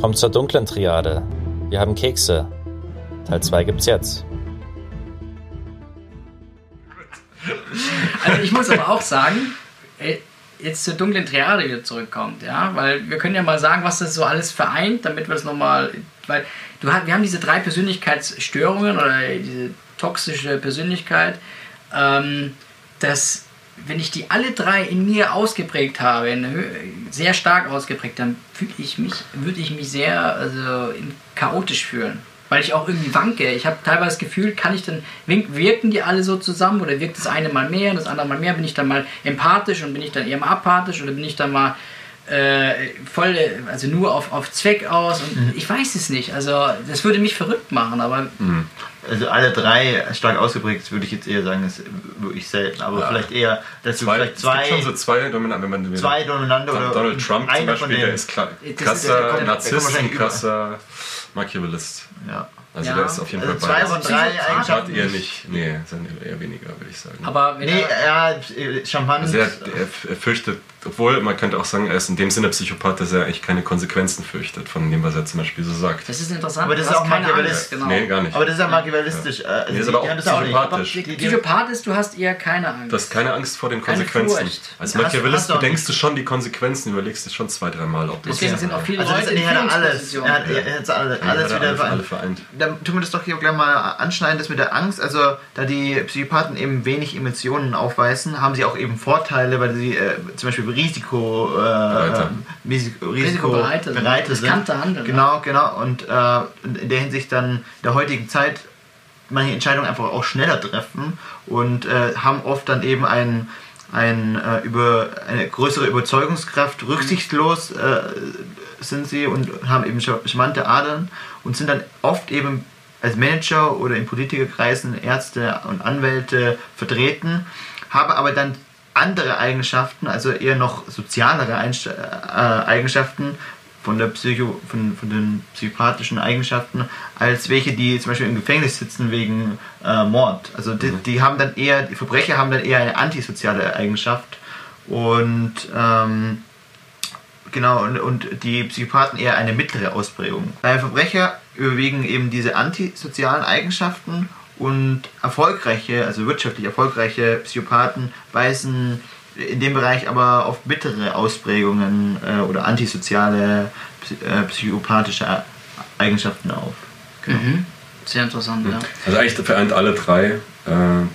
Kommt zur dunklen Triade. Wir haben Kekse. Teil 2 gibt's jetzt. Also ich muss aber auch sagen, äh, jetzt zur dunklen Triade wieder zurückkommt, ja, weil wir können ja mal sagen, was das so alles vereint, damit wir das nochmal, weil du, wir haben diese drei Persönlichkeitsstörungen oder diese toxische Persönlichkeit, ähm, dass wenn ich die alle drei in mir ausgeprägt habe, sehr stark ausgeprägt, dann fühle ich mich, würde ich mich sehr also, chaotisch fühlen weil ich auch irgendwie wanke. Ich habe teilweise das Gefühl, kann ich dann, wirken die alle so zusammen oder wirkt das eine mal mehr und das andere mal mehr? Bin ich dann mal empathisch und bin ich dann eher mal apathisch oder bin ich dann mal äh, voll, also nur auf, auf Zweck aus und mhm. ich weiß es nicht. Also das würde mich verrückt machen, aber. Mhm. Also alle drei stark ausgeprägt, würde ich jetzt eher sagen, ist wirklich selten. Aber ja. vielleicht eher, dass zwei, du vielleicht zwei. Es gibt schon so zwei dominante, wenn man zwei dominante oder Donald Trump zum Beispiel, der ist krasser Narzisst, ein krasser Machiavellist. Ja. Also ja. der ist auf jeden Fall also zwei von drei Eigenschaften. eher nicht. Nee, sind eher weniger, würde ich sagen. Aber nee, ja, Champagner. Also er, er, fürchtet, obwohl man könnte auch sagen, er ist in dem Sinne Psychopath, dass er eigentlich keine Konsequenzen fürchtet von dem, was er zum Beispiel so sagt. Das ist interessant. Aber das ist auch machiavellistisch. Genau. Nee, gar nicht. Aber das ist ja machiavellistisch. Ja. Also nee, ist aber auch psychopathisch. Psychopath ist, du hast eher keine Angst. Du hast keine Angst vor den Konsequenzen. Als Machiavellist bedenkst du schon die Konsequenzen, überlegst du schon zwei, dreimal, ob du Deswegen sind auch viele also Leute in alles. Er hat alles wieder vereint. Dann tun wir das doch hier gleich mal anschneiden, das mit der Angst. Also, da die Psychopathen eben wenig Emotionen aufweisen, haben sie auch eben Vorteile, weil sie äh, zum Beispiel Risiko, äh, Risiko, Risikobereite sind. Handeln, genau, genau. Und äh, in der Hinsicht dann in der heutigen Zeit manche Entscheidungen einfach auch schneller treffen und äh, haben oft dann eben ein, ein, äh, über, eine größere Überzeugungskraft, rücksichtslos äh, sind sie und haben eben charmante Adern und sind dann oft eben als Manager oder in Politikerkreisen Ärzte und Anwälte vertreten, habe aber dann andere Eigenschaften, also eher noch sozialere äh, Eigenschaften von, der Psycho, von, von den psychopathischen Eigenschaften, als welche, die zum Beispiel im Gefängnis sitzen wegen äh, Mord. Also die, mhm. die, haben dann eher, die Verbrecher haben dann eher eine antisoziale Eigenschaft und ähm, genau und, und die Psychopathen eher eine mittlere Ausprägung. Bei Verbrecher überwiegen eben diese antisozialen Eigenschaften und erfolgreiche, also wirtschaftlich erfolgreiche Psychopathen weisen in dem Bereich aber oft bittere Ausprägungen äh, oder antisoziale äh, psychopathische Eigenschaften auf. Genau. Mhm. Sehr interessant, ja. Also eigentlich vereint alle drei äh,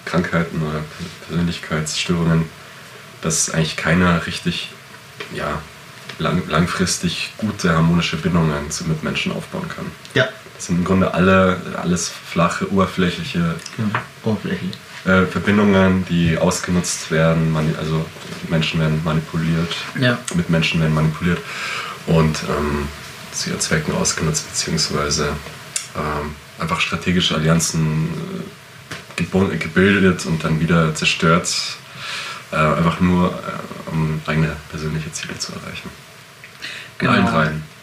Krankheiten oder Persönlichkeitsstörungen, dass eigentlich keiner richtig ja, lang, langfristig gute harmonische Bindungen zu Mitmenschen aufbauen kann. Ja. Das sind im Grunde alle alles flache, oberflächliche oberflächlich. Äh, Verbindungen, die ausgenutzt werden, also Menschen werden manipuliert, ja. Mitmenschen werden manipuliert und ähm, zu ihren Zwecken ausgenutzt, beziehungsweise ähm, einfach strategische Allianzen äh, gebildet und dann wieder zerstört äh, einfach nur äh, um eigene persönliche Ziele zu erreichen. Genau. allen dreien.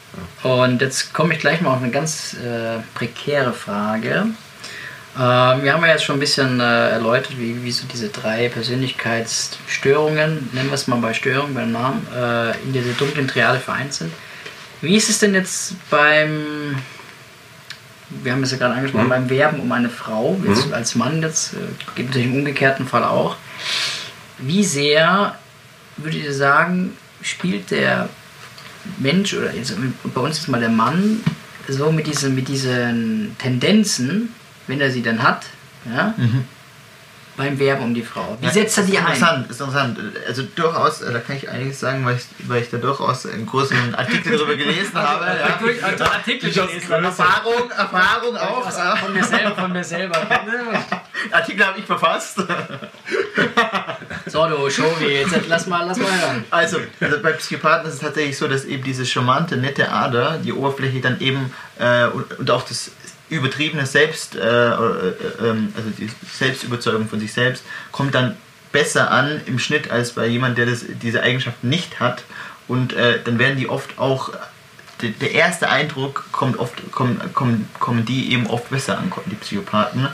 Und jetzt komme ich gleich mal auf eine ganz äh, prekäre Frage. Ähm, wir haben ja jetzt schon ein bisschen äh, erläutert, wie, wie so diese drei Persönlichkeitsstörungen, nennen wir es mal bei Störungen, beim Namen, äh, in dieser dunklen Triade vereint sind. Wie ist es denn jetzt beim, wir haben es ja gerade angesprochen, mhm. beim Werben um eine Frau, jetzt mhm. als Mann, jetzt äh, gibt es natürlich im umgekehrten Fall auch. Wie sehr, würdet ihr sagen, spielt der Mensch oder jetzt, bei uns ist mal der Mann so mit diesen, mit diesen Tendenzen, wenn er sie dann hat, ja, mhm beim Werben um die Frau. Wie setzt er die ein? Interessant, ist interessant. Also durchaus, äh, da kann ich einiges sagen, weil ich, weil ich da durchaus einen großen Artikel darüber gelesen habe. Ja. Durch, also Artikel gelesen. Erfahrung, Erfahrung auch. Von mir selber, von mir selber. Artikel habe ich verfasst. so, du Shovi, jetzt lass mal, lass mal hören. Also, also bei Psychopathen ist es tatsächlich so, dass eben diese charmante, nette Ader, die Oberfläche dann eben äh, und, und auch das übertriebene Selbst, äh, äh, ähm, also die Selbstüberzeugung von sich selbst, kommt dann besser an im Schnitt als bei jemand, der das, diese Eigenschaft nicht hat. Und äh, dann werden die oft auch, de, der erste Eindruck kommt oft, kommen, kommen, kommen die eben oft besser an, die Psychopathen.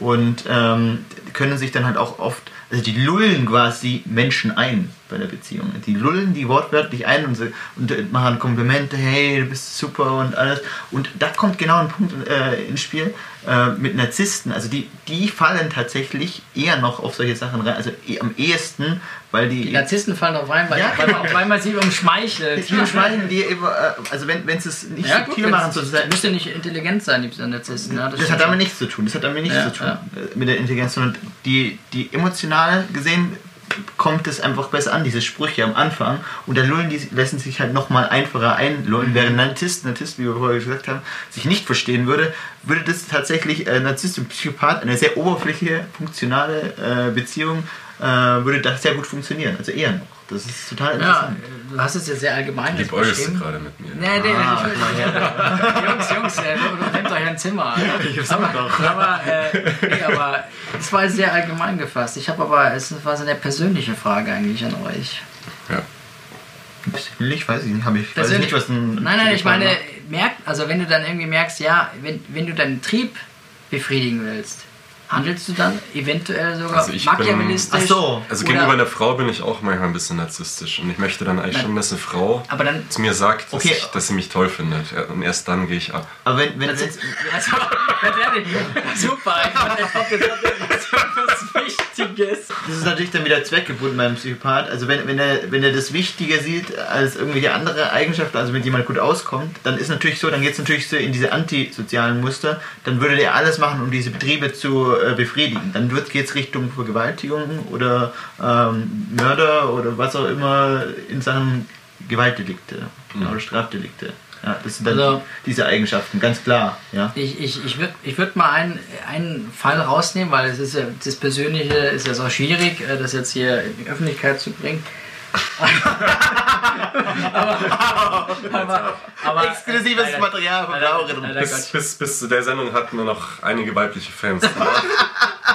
Und ähm, können sich dann halt auch oft, also die lullen quasi Menschen ein bei der Beziehung. Die lullen die wortwörtlich ein und, so, und machen Komplimente, hey, du bist super und alles. Und da kommt genau ein Punkt äh, ins Spiel äh, mit Narzissten. Also die, die fallen tatsächlich eher noch auf solche Sachen rein, also eh, am ehesten, weil die... Die Narzissten fallen darauf rein, weil, Ja, weil, genau. man, weil man sie umschmeichelt. Die umschmeißen die äh, also wenn, wenn sie es nicht Ja, subtil gut, machen, das, sozusagen, das müsste nicht intelligent sein, die Narzissten. Ja, Das, stimmt hat damit schon. nichts zu tun. Das hat damit nichts Ja, zu tun ja. äh, mit der Intelligenz, sondern die, die emotional gesehen kommt es einfach besser an, diese Sprüche am Anfang. Und da lullen die lassen sich halt nochmal einfacher einlullen, während Narzisst, Narzisst, wie wir vorher gesagt haben, sich nicht verstehen würde, würde das tatsächlich äh, Narzisst und Psychopath, eine sehr oberflächliche, funktionale äh, Beziehung, äh, würde das sehr gut funktionieren. Also eher noch. Das ist total Ja, interessant. du hast es ja sehr allgemein jetzt Liebäugelst du beschrieben. gerade mit mir. Nee, nee, Ah, ich, Jungs, Jungs, äh, nehmt euch ein Zimmer. Ich hab's aber, auch noch. aber, äh, nee, aber es war sehr allgemein gefasst. Ich habe aber, es war so eine persönliche Frage eigentlich an euch. Ja. Persönlich weiß ich nicht, habe ich, weiß ich nicht, was ein Nein, nein, ich meine, merkt, also wenn du dann irgendwie merkst, ja, wenn, wenn du deinen Trieb befriedigen willst, handelst du dann eventuell sogar Also ich bin- machiavellistisch? Ach so. Also oder- gegenüber einer Frau bin ich auch manchmal ein bisschen narzisstisch. Und ich möchte dann eigentlich Nein. schon, dass eine Frau Aber dann, zu mir sagt, dass, Okay. ich, dass sie mich toll findet. Und erst dann gehe ich ab. Aber wenn, wenn, also, wenn's- also ganz ehrlich, super, ich hab einfach gesagt, das ist was Wichtiges. Das ist natürlich dann wieder zweckgebunden beim Psychopath. Also wenn, wenn, er, wenn er das Wichtiger sieht als irgendwelche andere Eigenschaften, also wenn jemand gut auskommt, dann ist natürlich so, dann geht es natürlich so in diese antisozialen Muster, dann würde der alles machen, um diese Betriebe zu äh, befriedigen. Dann geht es Richtung Vergewaltigung oder ähm, Mörder oder was auch immer in Sachen Gewaltdelikte oder Strafdelikte. Ja, das sind dann Also- diese Eigenschaften, ganz klar. Ja. Ich, ich, ich würde ich würd mal einen, einen Fall rausnehmen, weil es ist ja, das Persönliche ist ja so schwierig, äh, das jetzt hier in die Öffentlichkeit zu bringen. Aber, aber, aber, Exklusives Alter, Material von. Alter Bis, bis, bis zu der Sendung hatten wir noch einige weibliche Fans.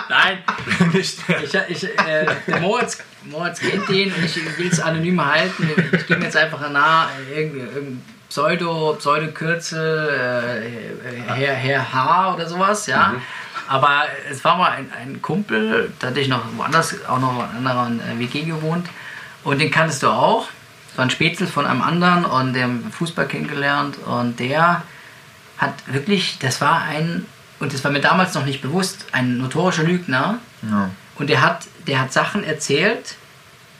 Nein, Nicht mehr. ich, ich, äh, der Moritz, Moritz kennt den und ich will es anonym halten. Ich mir jetzt einfach nah, irgendwie irgendein Pseudo, Pseudo-Kürzel, äh, Herr, Herr H. oder sowas, ja. Aber es war mal ein, ein Kumpel, da hatte ich noch woanders, auch noch in einer anderen äh, WG gewohnt. Und den kanntest du auch. Das war ein Spätzle von einem anderen und der haben Fußball kennengelernt. Und der hat wirklich, das war ein, und das war mir damals noch nicht bewusst, ein notorischer Lügner. Ja. Und der hat, der hat Sachen erzählt.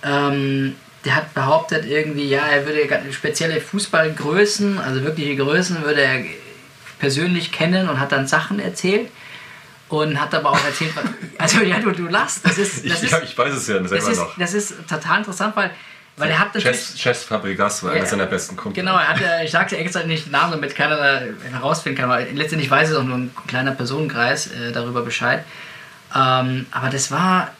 Ähm, der hat behauptet irgendwie, ja, er würde spezielle Fußballgrößen, also wirkliche Größen, würde er persönlich kennen und hat dann Sachen erzählt. Und hat aber auch erzählt, also ja, du, du lachst, das ist, das Ich, ist, ich, weiß es ja das selber ist, noch. das ist total interessant, weil, weil er hat natürlich... Chess, Chess Fabregas war Ja. einer seiner besten Kumpel. Genau, er hatte, ich sagte extra nicht den Namen, damit keiner da herausfinden kann, weil letztendlich weiß es auch nur ein kleiner Personenkreis äh, darüber Bescheid. Ähm, aber das war,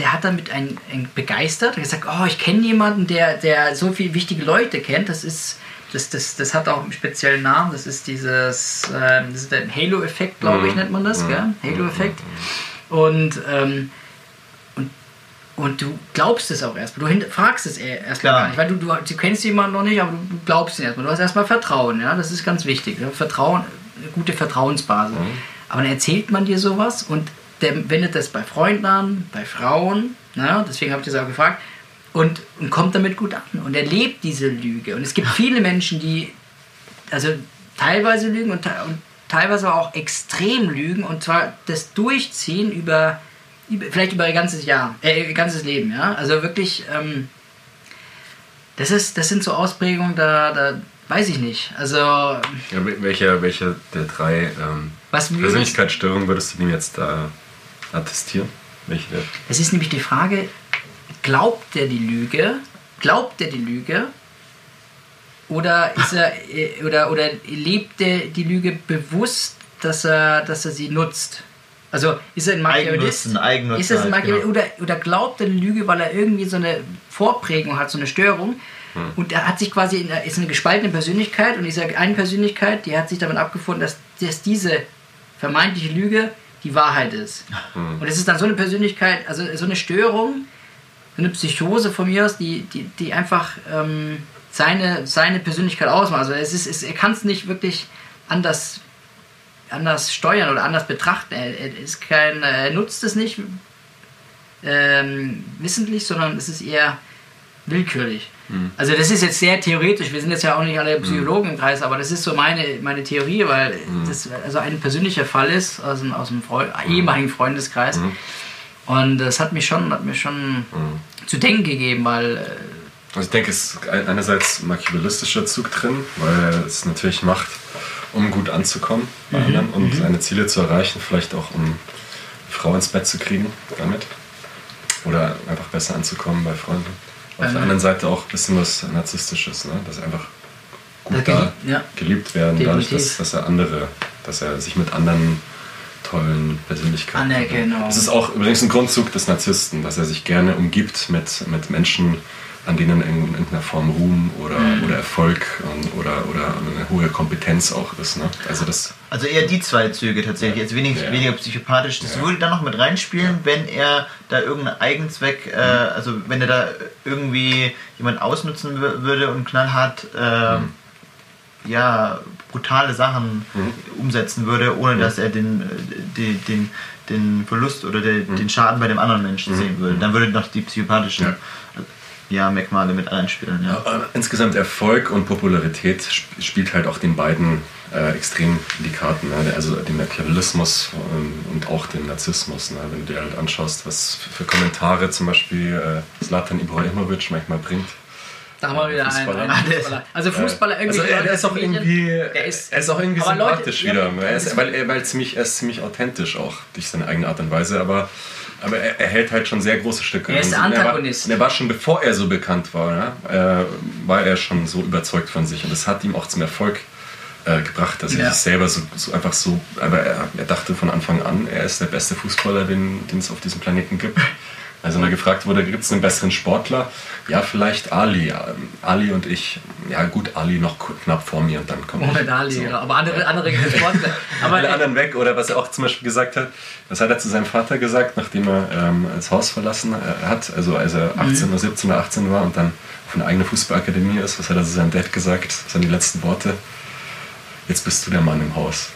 der hat damit ein, ein begeistert und gesagt, oh, ich kenne jemanden, der, der so viele wichtige Leute kennt. Das ist, das, das, das hat auch einen speziellen Namen. Das ist dieses, das ist der Halo-Effekt, glaube ich, Mhm. nennt man das, Mhm. gell? Halo-Effekt. Und ähm, und du glaubst es auch erstmal. Du hinterfragst es eh erstmal gar nicht, weil du, du, du kennst jemanden noch nicht, aber du, glaubst ihn erstmal. Du hast erstmal Vertrauen, ja, das ist ganz wichtig. Vertrauen, eine gute Vertrauensbasis. Aber dann erzählt man dir sowas und der wendet das bei Freunden an, bei Frauen, na, deswegen habe ich das auch gefragt, und, und kommt damit gut an. Und er lebt diese Lüge. Und es gibt viele Menschen, die also teilweise lügen und, und teilweise auch extrem lügen und zwar das durchziehen über, über vielleicht über ihr ganzes Jahr, äh, ihr ganzes Leben, ja. Also wirklich, ähm, das ist, das sind so Ausprägungen, da, da weiß ich nicht. Also Ja, wel- welcher, welcher der drei ähm, Persönlichkeitsstörungen würdest du dem jetzt da attestieren? Welche der? es ist nämlich die Frage, glaubt der die Lüge? Glaubt der die Lüge? Oder ist er äh, oder oder lebt er die Lüge bewusst, dass er dass er sie nutzt? Also ist er ein Machiavellist? Ist das ein halt, Machiavell genau. oder, oder glaubt er die Lüge, weil er irgendwie so eine Vorprägung hat, so eine Störung? Und er hat sich quasi, in, ist eine gespaltene Persönlichkeit und diese eine Persönlichkeit, die hat sich damit abgefunden, dass, dass diese vermeintliche Lüge die Wahrheit ist. Und es ist dann so eine Persönlichkeit, also so eine Störung, eine Psychose von mir aus, die, die, die einfach ähm, seine, seine Persönlichkeit ausmacht. Also es ist, es, er kann es nicht wirklich anders anders steuern oder anders betrachten. Er, er ist kein, er nutzt es nicht ähm, wissentlich, sondern es ist eher willkürlich. Mhm. Also das ist jetzt sehr theoretisch, wir sind jetzt ja auch nicht alle Psychologen im Kreis, aber das ist so meine, meine Theorie, weil mhm. das also ein persönlicher Fall ist aus einem, aus einem Freund, ehemaligen Freundeskreis. Mhm. Und das hat mich schon, hat mir schon zu denken gegeben, weil... Äh, also ich denke, es ist einerseits machiavellistischer Zug drin, weil es natürlich macht, um gut anzukommen bei mhm. anderen und mhm. seine Ziele zu erreichen, vielleicht auch um eine Frau ins Bett zu kriegen damit. Oder einfach besser anzukommen bei Freunden. Auf ähm, der anderen Seite auch ein bisschen was Narzisstisches, ne? dass er einfach gut da ja. geliebt werden, Definitiv. dadurch, dass, dass er andere, dass er sich mit anderen tollen Persönlichkeiten. Anerkennung. Das ist auch übrigens ein Grundzug des Narzissten, dass er sich gerne umgibt mit, mit Menschen, an denen in irgendeiner Form Ruhm oder, mhm. oder Erfolg und, oder, oder eine hohe Kompetenz auch ist. Ne? Also, das also eher die zwei Züge tatsächlich, jetzt wenig, ja. weniger psychopathisch. Das ja. würde dann noch mit reinspielen, ja. wenn er da irgendeinen Eigenzweck, äh, mhm. also wenn er da irgendwie jemand ausnutzen würde und knallhart äh, mhm. ja, brutale Sachen mhm. umsetzen würde, ohne mhm. dass er den, den, den, den Verlust oder den, mhm. den Schaden bei dem anderen Menschen mhm. sehen würde. Dann würde noch die psychopathischen ja, Merkmale mit einspielen. Ja. ja. insgesamt Erfolg und Popularität spielt halt auch den beiden äh, extrem die Karten. Ne? Also den Machiavellismus ähm, und auch den Narzissmus. Ne? Wenn du dir halt anschaust, was für Kommentare zum Beispiel äh, Ibrahimovic manchmal bringt. Da haben wir wieder Fußballer. einen, Fußballer. Also Fußballer irgendwie. Also er, er, ist auch irgendwie, er ist, er ist auch irgendwie sympathisch Leute, wieder. Ja, er ist, weil, er, weil ziemlich, er ist ziemlich authentisch auch durch seine eigene Art und Weise. Aber aber er, er, hält halt schon sehr große Stücke. Er ist der Antagonist. Und er, war, er war schon, bevor er so bekannt war, äh, war er schon so überzeugt von sich. Und das hat ihm auch zum Erfolg äh, gebracht, dass er ja. sich selber so, so, einfach so. Aber er, er, dachte von Anfang an, er ist der beste Fußballer, den es auf diesem Planeten gibt. Also er gefragt wurde, gibt es einen besseren Sportler? Ja, vielleicht Ali. Ali und ich. Ja gut, Ali noch knapp vor mir und dann kommt Moment, Ali, so. ja. aber andere, andere Sportler. Aber Alle anderen weg. Oder was er auch zum Beispiel gesagt hat, was hat er zu seinem Vater gesagt, nachdem er ähm, das Haus verlassen äh, hat, also als er 18 mhm. oder 17 oder 18 war und dann auf eine eigene Fußballakademie ist, was hat er zu seinem Dad gesagt? Das waren die letzten Worte. Jetzt bist du der Mann im Haus.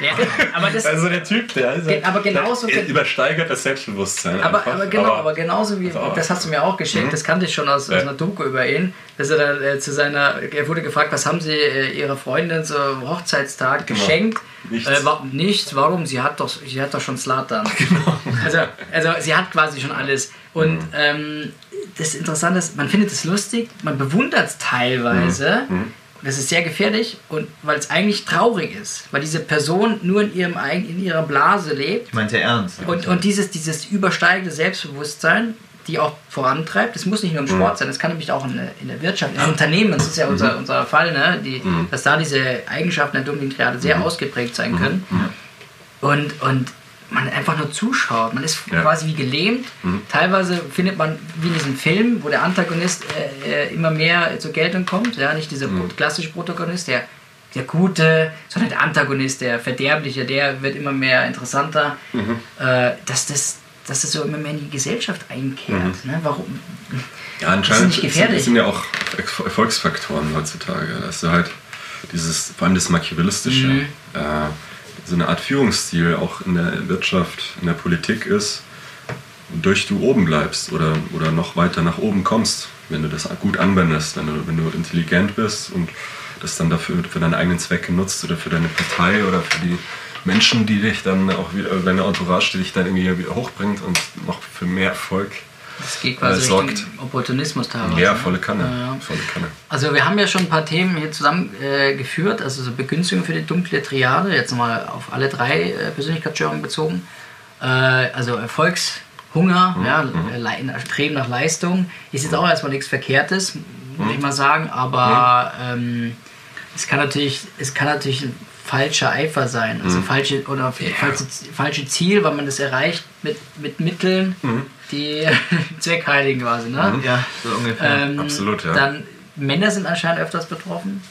Ja, aber das, also der Typ, der also, aber genauso der übersteigert das Selbstbewusstsein. Aber, aber genau, aber, aber, genauso wie, also das hast du mir auch geschickt, mhm. das kannte ich schon aus, ja. aus einer Doku über ihn, dass er dann äh, zu seiner, er wurde gefragt, was haben sie äh, ihrer Freundin zum Hochzeitstag genau. geschenkt? Nichts. Äh, wa nichts. Warum? Sie hat doch, sie hat doch schon Slatan. Genau. Also, also sie hat quasi schon alles. Und mhm. ähm, das Interessante ist, man findet es lustig, man bewundert es teilweise. Mhm. Mhm das ist sehr gefährlich und weil es eigentlich traurig ist, weil diese Person nur in, ihrem, in ihrer Blase lebt. Ich meinte ernst. Und, und dieses, dieses übersteigende Selbstbewusstsein, die auch vorantreibt, das muss nicht nur im Sport mhm. sein, das kann nämlich auch in, in der Wirtschaft, in Unternehmen, das ist ja unser, mhm. unser Fall, ne? Die, mhm. dass da diese Eigenschaften der dunklen Triade sehr mhm. ausgeprägt sein können. Mhm. Und, und man einfach nur zuschaut. Man ist ja. quasi wie gelähmt. Mhm. Teilweise findet man, wie in diesem Film, wo der Antagonist äh, äh immer mehr zur Geltung kommt. Ja, nicht dieser mhm. klassische Protagonist, der, der Gute, sondern der Antagonist, der Verderbliche, der wird immer mehr interessanter. Mhm. Äh, dass, das, dass das so immer mehr in die Gesellschaft einkehrt. Mhm. Ne? Warum? Ja, anscheinend das sind, sind ja auch Erfolgsfaktoren heutzutage. Dass du halt dieses, vor allem das Machiavellistische. Mhm. Äh, so eine Art Führungsstil auch in der Wirtschaft, in der Politik ist, durch du oben bleibst oder, oder noch weiter nach oben kommst, wenn du das gut anwendest, wenn du, wenn du intelligent bist und das dann dafür für deine eigenen Zwecke nutzt oder für deine Partei oder für die Menschen, die dich dann auch wieder, deine Entourage, die dich dann irgendwie wieder hochbringt und noch für mehr Erfolg das geht quasi äh, sorgt. Richtung Opportunismus teilweise. Ja, ne? volle Kanne. Ja. volle Kanne. Also wir haben ja schon ein paar Themen hier zusammengeführt, äh, also so Begünstigung für die dunkle Triade, jetzt mal auf alle drei äh, Persönlichkeitsstörungen bezogen. Äh, also Erfolgshunger, mhm. ja, mhm. Streben nach Leistung, ist jetzt auch erstmal nichts Verkehrtes, muss mhm. ich mal sagen, aber mhm. ähm, es kann natürlich, es kann natürlich falscher Eifer sein, also mhm. falsche oder ja. falsche, falsche Ziel, weil man das erreicht mit, mit Mitteln, mhm. Die Zweckheiligen quasi, ne? Mhm. Ja, so ungefähr. Ähm, Absolut, ja. Dann Männer sind anscheinend öfters betroffen.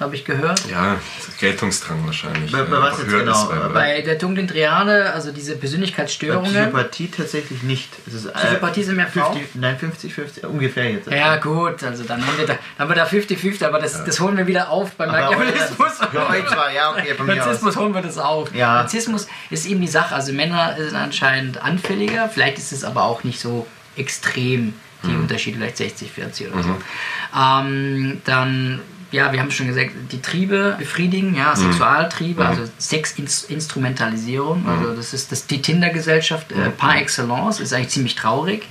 Habe ich gehört. Ja, Geltungsdrang wahrscheinlich. Bei- bei was jetzt genau? weil- Bei der dunklen Triade, also diese Bei Persönlichkeitsstörungen. Psychopathie tatsächlich nicht. Es ist, äh, Psychopathie sind mehr Frauen? 50, Nein, 50, 50, ungefähr jetzt. Ja gut, also dann haben wir da, dann haben wir da 50-50, aber das, das holen wir wieder auf beim Aber Machiavellismus. Für euch zwar, ja, okay, von mir. Narzissmus holen wir das auf. Ja. Narzissmus ist eben die Sache, also Männer sind anscheinend anfälliger, vielleicht ist es aber auch nicht so extrem, die Mhm. Unterschiede, vielleicht 60-40 oder so. Ähm, dann, ja, wir haben schon gesagt, die Triebe befriedigen, ja, Mhm. Sexualtriebe, also Sexinstrumentalisierung, also das ist das, die Tinder-Gesellschaft äh, par excellence, ist eigentlich ziemlich traurig,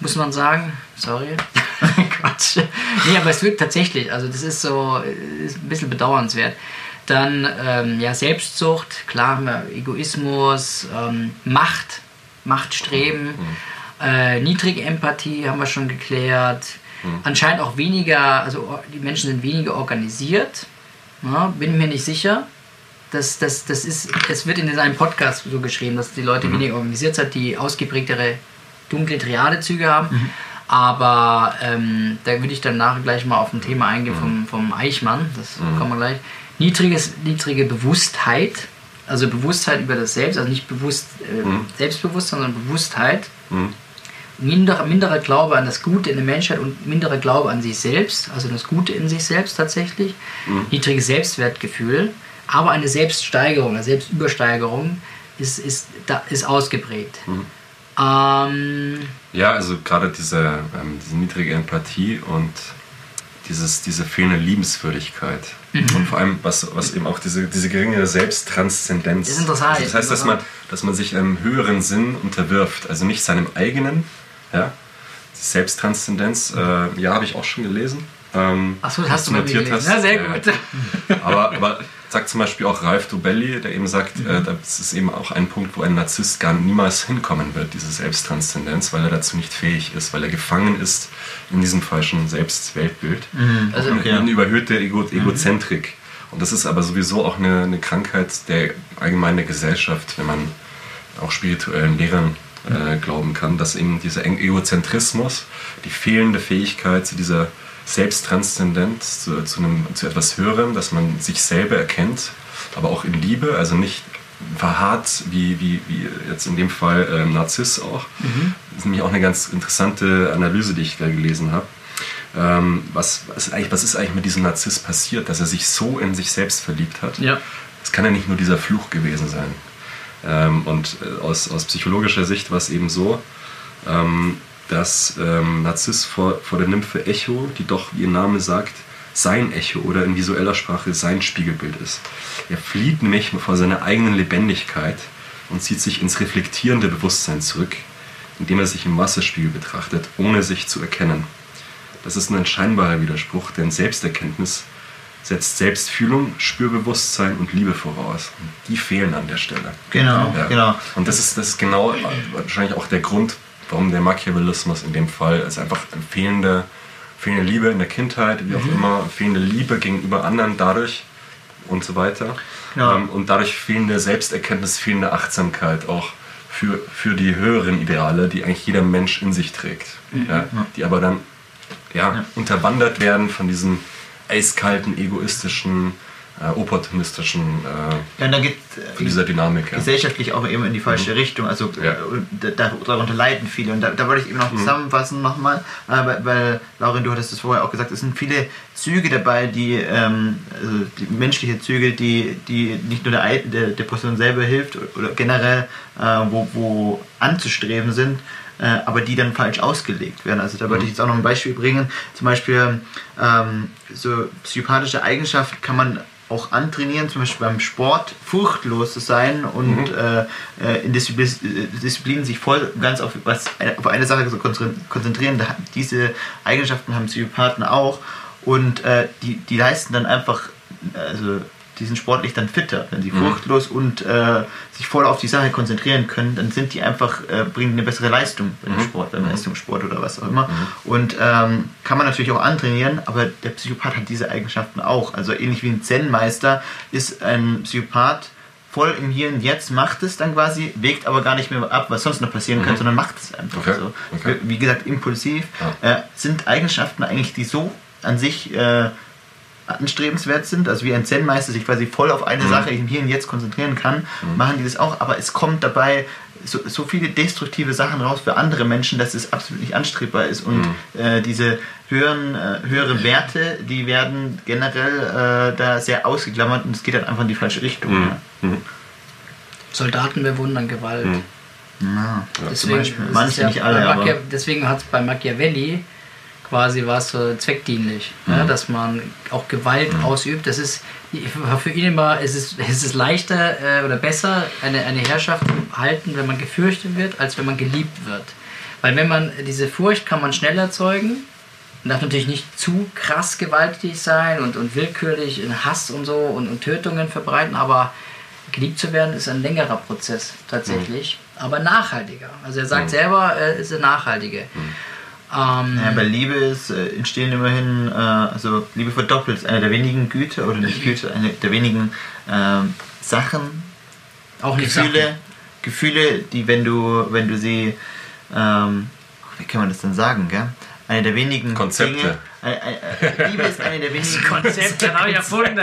muss man sagen. Sorry. Quatsch. Nee, aber es wird tatsächlich, also das ist so, ist ein bisschen bedauernswert. Dann ähm, ja, Selbstsucht, klar Egoismus, ähm, Macht, Machtstreben, äh, niedrige Empathie haben wir schon geklärt. Anscheinend auch weniger, also die Menschen sind weniger organisiert. Ja, bin mir nicht sicher. Das, das, das ist, es wird in seinem Podcast so geschrieben, dass die Leute weniger organisiert sind, die ausgeprägtere dunkle Triadezüge haben. Aber ähm, da würde ich dann nachher gleich mal auf ein Thema eingehen vom, vom Eichmann. Das kommen wir gleich. Niedriges, niedrige Bewusstheit, also Bewusstheit über das Selbst, also nicht bewusst äh, Selbstbewusstsein, sondern Bewusstheit. Minder, minderer Glaube an das Gute in der Menschheit und minderer Glaube an sich selbst, also das Gute in sich selbst tatsächlich. Niedriges Selbstwertgefühl, aber eine Selbststeigerung, eine Selbstübersteigerung ist, ist, da, ist ausgeprägt. Ähm, Ja, also gerade diese, ähm, diese niedrige Empathie und dieses, diese fehlende Liebenswürdigkeit. Mhm. Und vor allem, was, was eben auch diese, diese geringe Selbsttranszendenz. Das ist interessant, Also das heißt, dass man, dass man sich einem höheren Sinn unterwirft. Also nicht seinem eigenen. Ja? Selbsttranszendenz, äh, ja, habe ich auch schon gelesen. Ähm, Achso, das hast du notiert gelesen. Ja, hast. sehr gut. Aber, aber sagt zum Beispiel auch Ralf Dobelli, der eben sagt, Mhm. äh, das ist eben auch ein Punkt, wo ein Narzisst gar niemals hinkommen wird, diese Selbsttranszendenz, weil er dazu nicht fähig ist, weil er gefangen ist in diesem falschen Selbstweltbild. Also, Und Okay. eine überhöhte Ego Egozentrik. Und das ist aber sowieso auch eine, eine Krankheit der allgemeinen Gesellschaft, wenn man auch spirituellen Lehrern äh, glauben kann, dass eben dieser Egozentrismus, die fehlende Fähigkeit zu dieser Selbsttranszendenz, zu, zu, einem, zu etwas Höherem, dass man sich selber erkennt, aber auch in Liebe, also nicht verharrt, wie, wie, wie jetzt in dem Fall ähm, Narziss auch. Das ist nämlich auch eine ganz interessante Analyse, die ich da gelesen habe. Ähm, was, was, ist eigentlich, was ist eigentlich mit diesem Narziss passiert, dass er sich so in sich selbst verliebt hat? ja. Es kann ja nicht nur dieser Fluch gewesen sein. Ähm, und äh, aus, aus psychologischer Sicht war es eben so, ähm, dass ähm, Narziss vor, vor der Nymphe Echo, die doch, wie ihr Name sagt, sein Echo oder in visueller Sprache sein Spiegelbild ist. Er flieht nämlich vor seiner eigenen Lebendigkeit und zieht sich ins reflektierende Bewusstsein zurück, indem er sich im Wasserspiegel betrachtet, ohne sich zu erkennen. Das ist ein scheinbarer Widerspruch, denn Selbsterkenntnis setzt Selbstfühlung, Spürbewusstsein und Liebe voraus. Und die fehlen an der Stelle. Genau, Ja. genau. Und das ist, das ist genau wahrscheinlich auch der Grund, warum der Machiavellismus in dem Fall ist einfach eine fehlende, fehlende Liebe in der Kindheit, wie auch immer, fehlende Liebe gegenüber anderen dadurch und so weiter. Ja. Ähm, und dadurch fehlende Selbsterkenntnis, fehlende Achtsamkeit auch für, für die höheren Ideale, die eigentlich jeder Mensch in sich trägt. Ja, die aber dann ja, unterwandert werden von diesem eiskalten, egoistischen, äh, opportunistischen, äh, Ja, und dann geht von dieser Dynamik. Ja. gesellschaftlich auch eben in die falsche Richtung. Also Ja. äh, da, da- darunter leiden viele. Und da, da wollte ich eben noch zusammenfassen nochmal, äh, weil, weil, Laurin, du hattest es vorher auch gesagt, es sind viele Züge dabei, die, ähm, also die menschliche Züge, die, die nicht nur der, der, der Person selber hilft oder generell, äh, wo, wo anzustreben sind, äh, aber die dann falsch ausgelegt werden. Also da wollte ich jetzt auch noch ein Beispiel bringen. Zum Beispiel ähm, so psychopathische Eigenschaften kann man auch antrainieren, zum Beispiel beim Sport furchtlos zu sein und äh, äh, in Disziplin, Disziplinen sich voll ganz auf, was, auf eine Sache konzentri- konzentrieren. Diese Eigenschaften haben Psychopathen auch und äh, die, die leisten dann einfach, also die sind sportlich dann fitter, wenn sie furchtlos und äh, sich voll auf die Sache konzentrieren können, dann sind die einfach, äh, bringen eine bessere Leistung beim Sport, beim Leistungssport oder was auch immer. Und ähm, kann man natürlich auch antrainieren, aber der Psychopath hat diese Eigenschaften auch. Also ähnlich wie ein Zen-Meister ist ein Psychopath voll im Hier und Jetzt, macht es dann quasi, wägt aber gar nicht mehr ab, was sonst noch passieren könnte, sondern macht es einfach Okay, so. okay. Wie gesagt, impulsiv. Äh, sind Eigenschaften eigentlich, die so an sich äh, anstrebenswert sind, also wie ein Zen-Meister sich quasi voll auf eine Mhm. Sache im Hier und Jetzt konzentrieren kann, machen die das auch, aber es kommt dabei so, so viele destruktive Sachen raus für andere Menschen, dass es absolut nicht anstrebbar ist und Mhm. äh, diese höheren, äh, höheren Werte, die werden generell äh, da sehr ausgeklammert und es geht halt einfach in die falsche Richtung. Mhm. Ja. Mhm. Soldaten bewundern Gewalt. Mhm. Ja, Deswegen, zum Beispiel. ist es Manche, ja nicht alle, aber deswegen hat es bei Machiavelli quasi war es so zweckdienlich, ja, Mhm. dass man auch Gewalt ausübt. Das ist für ihn immer, es ist, es ist leichter äh, oder besser, eine, eine Herrschaft zu halten, wenn man gefürchtet wird, als wenn man geliebt wird. Weil wenn man diese Furcht kann man schnell erzeugen, man darf natürlich nicht zu krass gewalttätig sein und, und willkürlich in Hass und so und, und Tötungen verbreiten, aber geliebt zu werden ist ein längerer Prozess tatsächlich, aber nachhaltiger. Also er sagt Mhm. selber, es ist eine nachhaltige. Ähm, Ja, bei Liebe ist, äh, entstehen immerhin, äh, also Liebe verdoppelt, eine der wenigen Güter, oder nicht Güter, eine der wenigen ähm, Sachen, auch nicht Gefühle, Sachen. Gefühle, die wenn du, wenn du sie, ähm, wie kann man das denn sagen, gell? Eine der wenigen Konzepte. Dinge, äh, äh, äh, Liebe ist eine der wenigen Konzept, genau erfunden.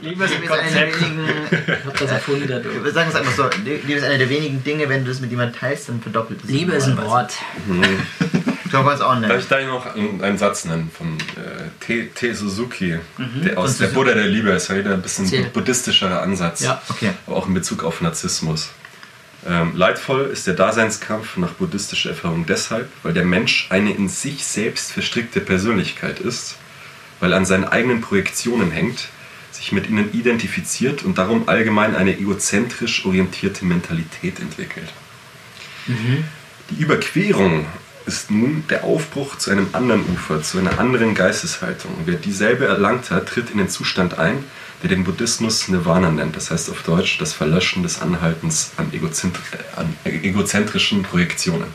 Liebe ist ein Liebe ist eine der wenigen, Ich hab das erfunden wir sagen es einfach so, Liebe ist eine der wenigen Dinge, wenn du es mit jemandem teilst, dann verdoppelt es. Liebe ist ein Wort. Kann man es auch Darf nennen. ich da noch einen, einen Satz nennen von äh, T. T. Suzuki, der aus Von der Suzuki. Buddha der Liebe ist, wieder ein bisschen Erzähl. buddhistischerer Ansatz, Ja. Okay. aber auch in Bezug auf Narzissmus. Ähm, leidvoll ist der Daseinskampf nach buddhistischer Erfahrung deshalb, weil der Mensch eine in sich selbst verstrickte Persönlichkeit ist, weil er an seinen eigenen Projektionen hängt, sich mit ihnen identifiziert und darum allgemein eine egozentrisch orientierte Mentalität entwickelt. Die Überquerung ist nun der Aufbruch zu einem anderen Ufer, zu einer anderen Geisteshaltung. Wer dieselbe erlangt hat, tritt in den Zustand ein, der den Buddhismus Nirvana nennt. Das heißt auf Deutsch das Verlöschen des Anhaltens an, egozentri äh, an egozentrischen Projektionen.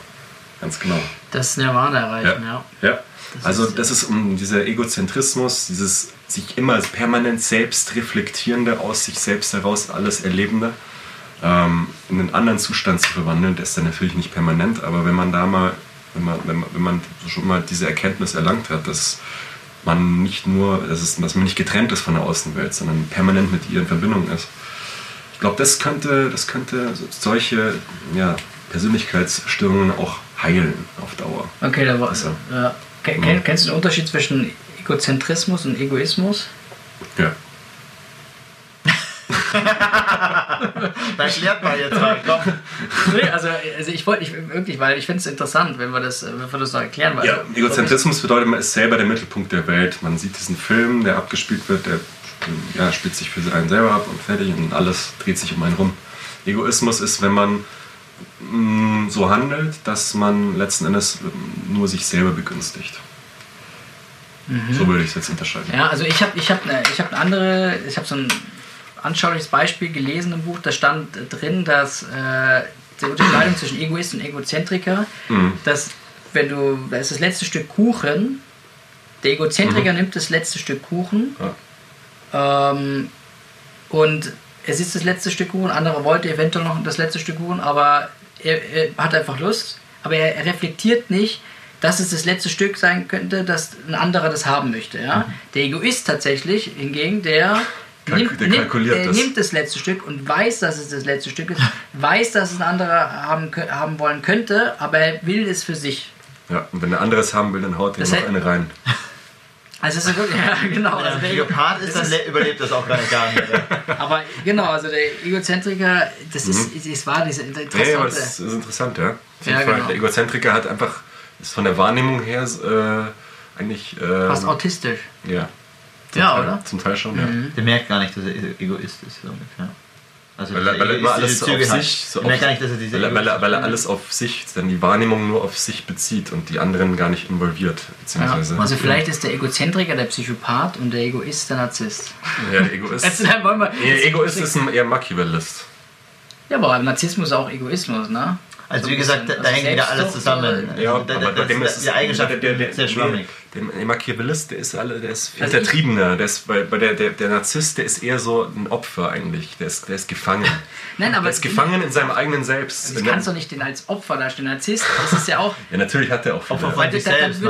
Ganz genau. Das Nirvana erreichen, ja. ja. Also ist- das ist um dieser Egozentrismus, dieses sich immer permanent selbst reflektierende, aus sich selbst heraus alles Erlebende, ähm, in einen anderen Zustand zu verwandeln. Der ist dann natürlich nicht permanent, aber wenn man da mal, wenn man, wenn man, wenn man schon mal diese Erkenntnis erlangt hat, dass man nicht nur, dass, es, dass man nicht getrennt ist von der Außenwelt, sondern permanent mit ihr in Verbindung ist. Ich glaube, das könnte, das könnte so- solche ja, Persönlichkeitsstörungen auch heilen auf Dauer. Okay, da war. Also. Ja. Ken, ken- Kennst du den Unterschied zwischen Egozentrismus und Egoismus? Ja. Da erklärt mal jetzt mal, komm. nee, also, also ich wollte ich, wirklich, weil ich finde es interessant, wenn wir das, wenn wir das noch erklären. Weil, Ja, Egozentrismus bedeutet, man ist selber der Mittelpunkt der Welt. Man sieht diesen Film, der abgespielt wird, der ja, spielt sich für einen selber ab und fertig und alles dreht sich um einen rum. Egoismus ist, wenn man mh, so handelt, dass man letzten Endes ähm, nur sich selber begünstigt. So würde ich es jetzt unterscheiden. Ja, also ich habe ich hab eine, ich hab eine andere, ich habe so ein anschauliches Beispiel gelesen im Buch, da stand drin, dass äh, die Unterscheidung zwischen Egoist und Egozentriker, Mhm. dass wenn du, da ist das letzte Stück Kuchen, der Egozentriker nimmt das letzte Stück Kuchen. Ähm, und es ist das letzte Stück Kuchen, andere wollte eventuell noch das letzte Stück Kuchen, aber er, er hat einfach Lust, aber er, er reflektiert nicht, dass es das letzte Stück sein könnte, dass ein anderer das haben möchte. Ja? Der Egoist tatsächlich hingegen, der, Kalk- nimmt, der nimmt, kalkuliert der das. nimmt das letzte Stück und weiß, dass es das letzte Stück ist, weiß, dass es ein anderer haben, haben wollen könnte, aber er will es für sich. Ja, und wenn der andere es haben will, dann haut er noch eine rein. Also es ist wirklich, ja, genau. Wenn er Also ein der, Psychopath ist, es dann le- überlebt das auch gar nicht. Gar nicht. aber genau, also der Egozentriker, das ist, es ist wahr, diese Ja, ja, aber interessante. das ist interessant, ja. Auf jeden Ja, Fall. genau. Der Egozentriker hat einfach, ist von der Wahrnehmung her äh, eigentlich. Äh, fast autistisch. Ja. Ja, Teil- oder? Mhm. Zum Teil schon, ja. Der merkt gar nicht, dass er Egoist ist. So ungefähr. Also Weil er, weil er immer alles auf sich, so Er merkt auf, gar nicht, dass er diese weil, er, weil, er, weil er alles auf sich, dann die Wahrnehmung nur auf sich bezieht und die anderen gar nicht involviert. Ja. Beziehungsweise, Also vielleicht ist der Egozentriker der Psychopath und der Egoist der Narzisst. Ja, der Egoist. Also, wir, Nee, Egoist ist ein eher Machiavellist. ja, aber Narzissmus ist auch Egoismus, ne? Also So wie gesagt, da, also hängt wieder alles zusammen. äh, Ja, Also da, aber da, bei dem das, ist die Eigenschaft der, der, der, sehr schwammig. Der, der Machiavellist, der ist alle, der ist Also hintertriebener. Der, ist, bei, bei der, der, der Narzisst, der ist eher so ein Opfer eigentlich. Der ist, der ist gefangen. Nein, aber der ist gefangen in seinem eigenen Selbst. Du kannst doch nicht den als Opfer darstellen. Narzisst, das ist ja auch. ja, natürlich hat er auch. Opfer von- Weil sich dann, dann, selbst,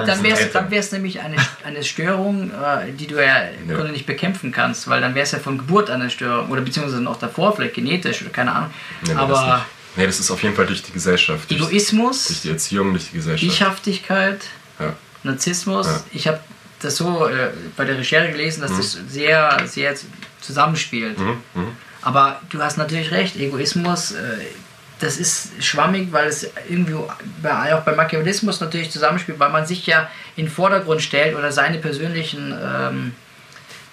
dann du? wäre es dann nämlich eine, eine Störung, äh, die du ja im Ja. Grunde nicht bekämpfen kannst, weil dann wäre es ja von Geburt eine Störung oder beziehungsweise auch davor, vielleicht genetisch oder keine Ahnung. Das Aber nicht. nee, das ist auf jeden Fall durch die Gesellschaft. Durch, durch Egoismus, die Erziehung, durch die Gesellschaft. Ichhaftigkeit, ja. Narzissmus, Ja. ich habe das so äh, bei der Recherche gelesen, dass das sehr, sehr zusammenspielt. Mhm. Mhm. Aber du hast natürlich recht, Egoismus, äh, das ist schwammig, weil es irgendwie bei, auch bei Machiavellismus natürlich zusammenspielt, weil man sich ja in den Vordergrund stellt oder seine persönlichen ähm,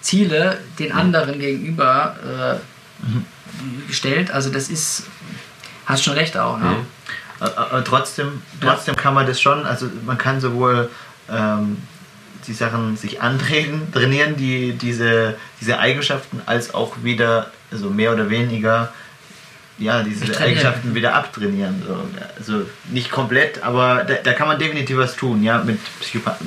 Ziele den anderen gegenüber äh, stellt. Also das ist, hast schon recht auch. Ne? Mhm. Aber trotzdem, trotzdem kann man das schon, also man kann sowohl ähm, die Sachen sich antreten, trainieren, die, diese, diese Eigenschaften, als auch wieder, also mehr oder weniger, ja, diese. Eigenschaften wieder abtrainieren. So. Also nicht komplett, aber da, da kann man definitiv was tun, ja, mit Psychopa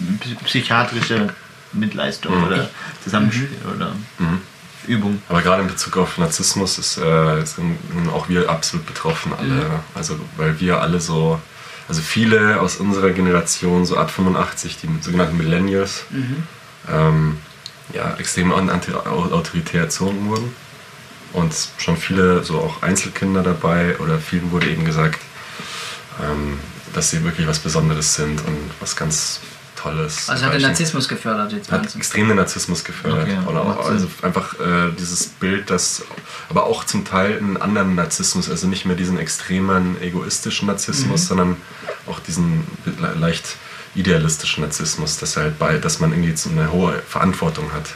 psychiatrischer Mitleistung Mhm. oder Zusammenspiel oder Mhm. Übung. Aber gerade in Bezug auf Narzissmus ist, äh, sind auch wir absolut betroffen alle. Mhm. Also weil wir alle so, also viele aus unserer Generation, so ab 85, die sogenannten Millennials, Mhm. ähm, ja, extrem autoritär erzogen wurden. Und schon viele, so auch Einzelkinder dabei, oder vielen wurde eben gesagt, ähm, dass sie wirklich was Besonderes sind und was ganz Tolles. Also hat den. Narzissmus gefördert jetzt Hat extrem den Narzissmus gefördert. Okay, Oder auch, also einfach äh, dieses Bild, das aber auch zum Teil einen anderen Narzissmus, also nicht mehr diesen extremen egoistischen Narzissmus, sondern auch diesen le- leicht idealistischen Narzissmus, dass halt bei, dass man irgendwie so eine hohe Verantwortung hat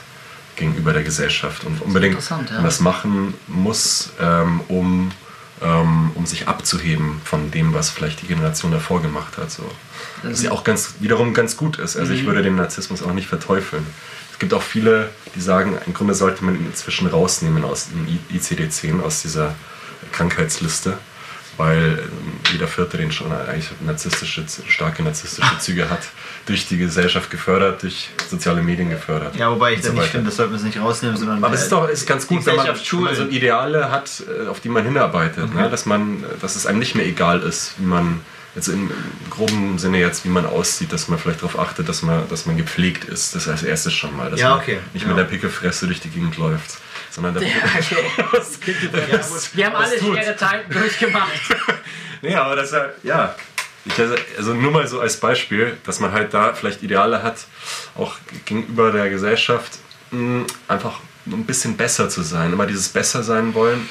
gegenüber der Gesellschaft und unbedingt ja. machen muss, ähm, um, um sich abzuheben von dem, was vielleicht die Generation davor gemacht hat. So. Was ja auch ganz, wiederum ganz gut ist. Also ich würde den Narzissmus auch nicht verteufeln. Es gibt auch viele, die sagen, im Grunde sollte man ihn inzwischen rausnehmen aus dem I- ICD-10, aus dieser Krankheitsliste, weil ähm, jeder Vierte den schon eigentlich narzisstische, starke narzisstische Züge hat, durch die Gesellschaft gefördert, durch soziale Medien gefördert. Ja, wobei ich so dann nicht finde, das sollte man es nicht rausnehmen, sondern. Aber es ist doch ist ganz gut, wenn man, wenn man so schulen. Ideale hat, äh, auf die man hinarbeitet. Ne? Dass, man, dass es einem nicht mehr egal ist, wie man, jetzt im groben Sinne jetzt, wie man aussieht, dass man vielleicht darauf achtet, dass man, dass man gepflegt ist. Das als erstes schon mal. Dass Ja, man okay. nicht Ja. mit der Pickelfresse durch die Gegend läuft. Sondern dass Ja, okay. Wir haben was alle schwere Zeiten durchgemacht. Nee, aber das ist ja, ja. Ich, also, nur mal so als Beispiel, dass man halt da vielleicht Ideale hat, auch gegenüber der Gesellschaft, mh, einfach ein bisschen besser zu sein. Immer dieses besser sein wollen,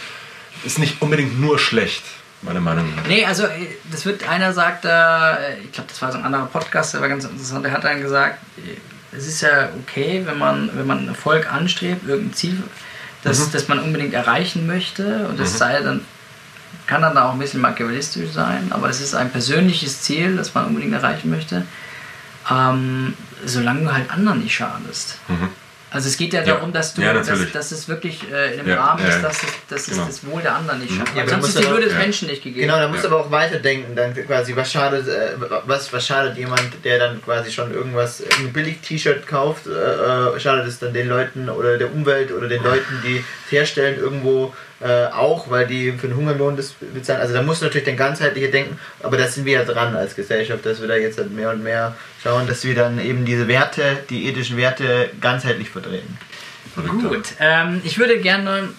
ist nicht unbedingt nur schlecht, meiner Meinung nach. Nee, also äh, das wird, einer sagt, äh, ich glaube, das war so ein anderer Podcast, der war ganz interessant, der hat dann gesagt, äh, es ist ja okay, wenn man, wenn man Erfolg anstrebt, irgendein Ziel, das, das man unbedingt erreichen möchte und das sei dann, kann dann auch ein bisschen machiavellistisch sein, aber es ist ein persönliches Ziel, das man unbedingt erreichen möchte, ähm, solange du halt anderen nicht schadest. Mhm. Also es geht ja, Ja. darum, dass du, Ja, dass, dass es wirklich äh, in einem Ja, Rahmen ja, ist, dass es, dass es Genau. Mhm. das Wohl der anderen nicht schafft. Ja, sonst muss ist die Würde des ja. Menschen nicht gegeben. Genau, da musst du Ja. aber auch weiterdenken, dann quasi, was schadet, äh, was, was schadet jemand, der dann quasi schon irgendwas, ein Billig-T-Shirt kauft, äh, äh, schadet es dann den Leuten oder der Umwelt oder den Leuten, die es herstellen, irgendwo äh, auch, weil die für den Hungerlohn das bezahlen. Also da musst du natürlich dann ganzheitliche denken, aber da sind wir ja dran als Gesellschaft, dass wir da jetzt halt mehr und mehr schauen, dass wir dann eben diese Werte, die ethischen Werte ganzheitlich vertreten. Gut, ähm, ich würde gerne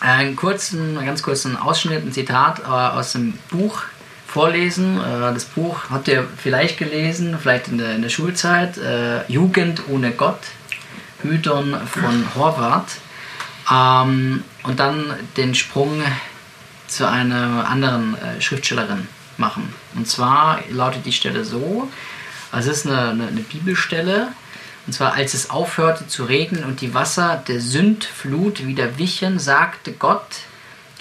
einen kurzen, einen ganz kurzen Ausschnitt, ein Zitat äh, aus dem Buch vorlesen. Äh, das Buch habt ihr vielleicht gelesen, vielleicht in der, in der Schulzeit. Äh, Jugend ohne Gott, Hüton von Horvath. Ähm, und dann den Sprung zu einer anderen äh, Schriftstellerin machen. Und zwar lautet die Stelle so, also es ist eine, eine, eine Bibelstelle, und zwar als es aufhörte zu regnen und die Wasser der Sündflut wieder wichen, sagte Gott,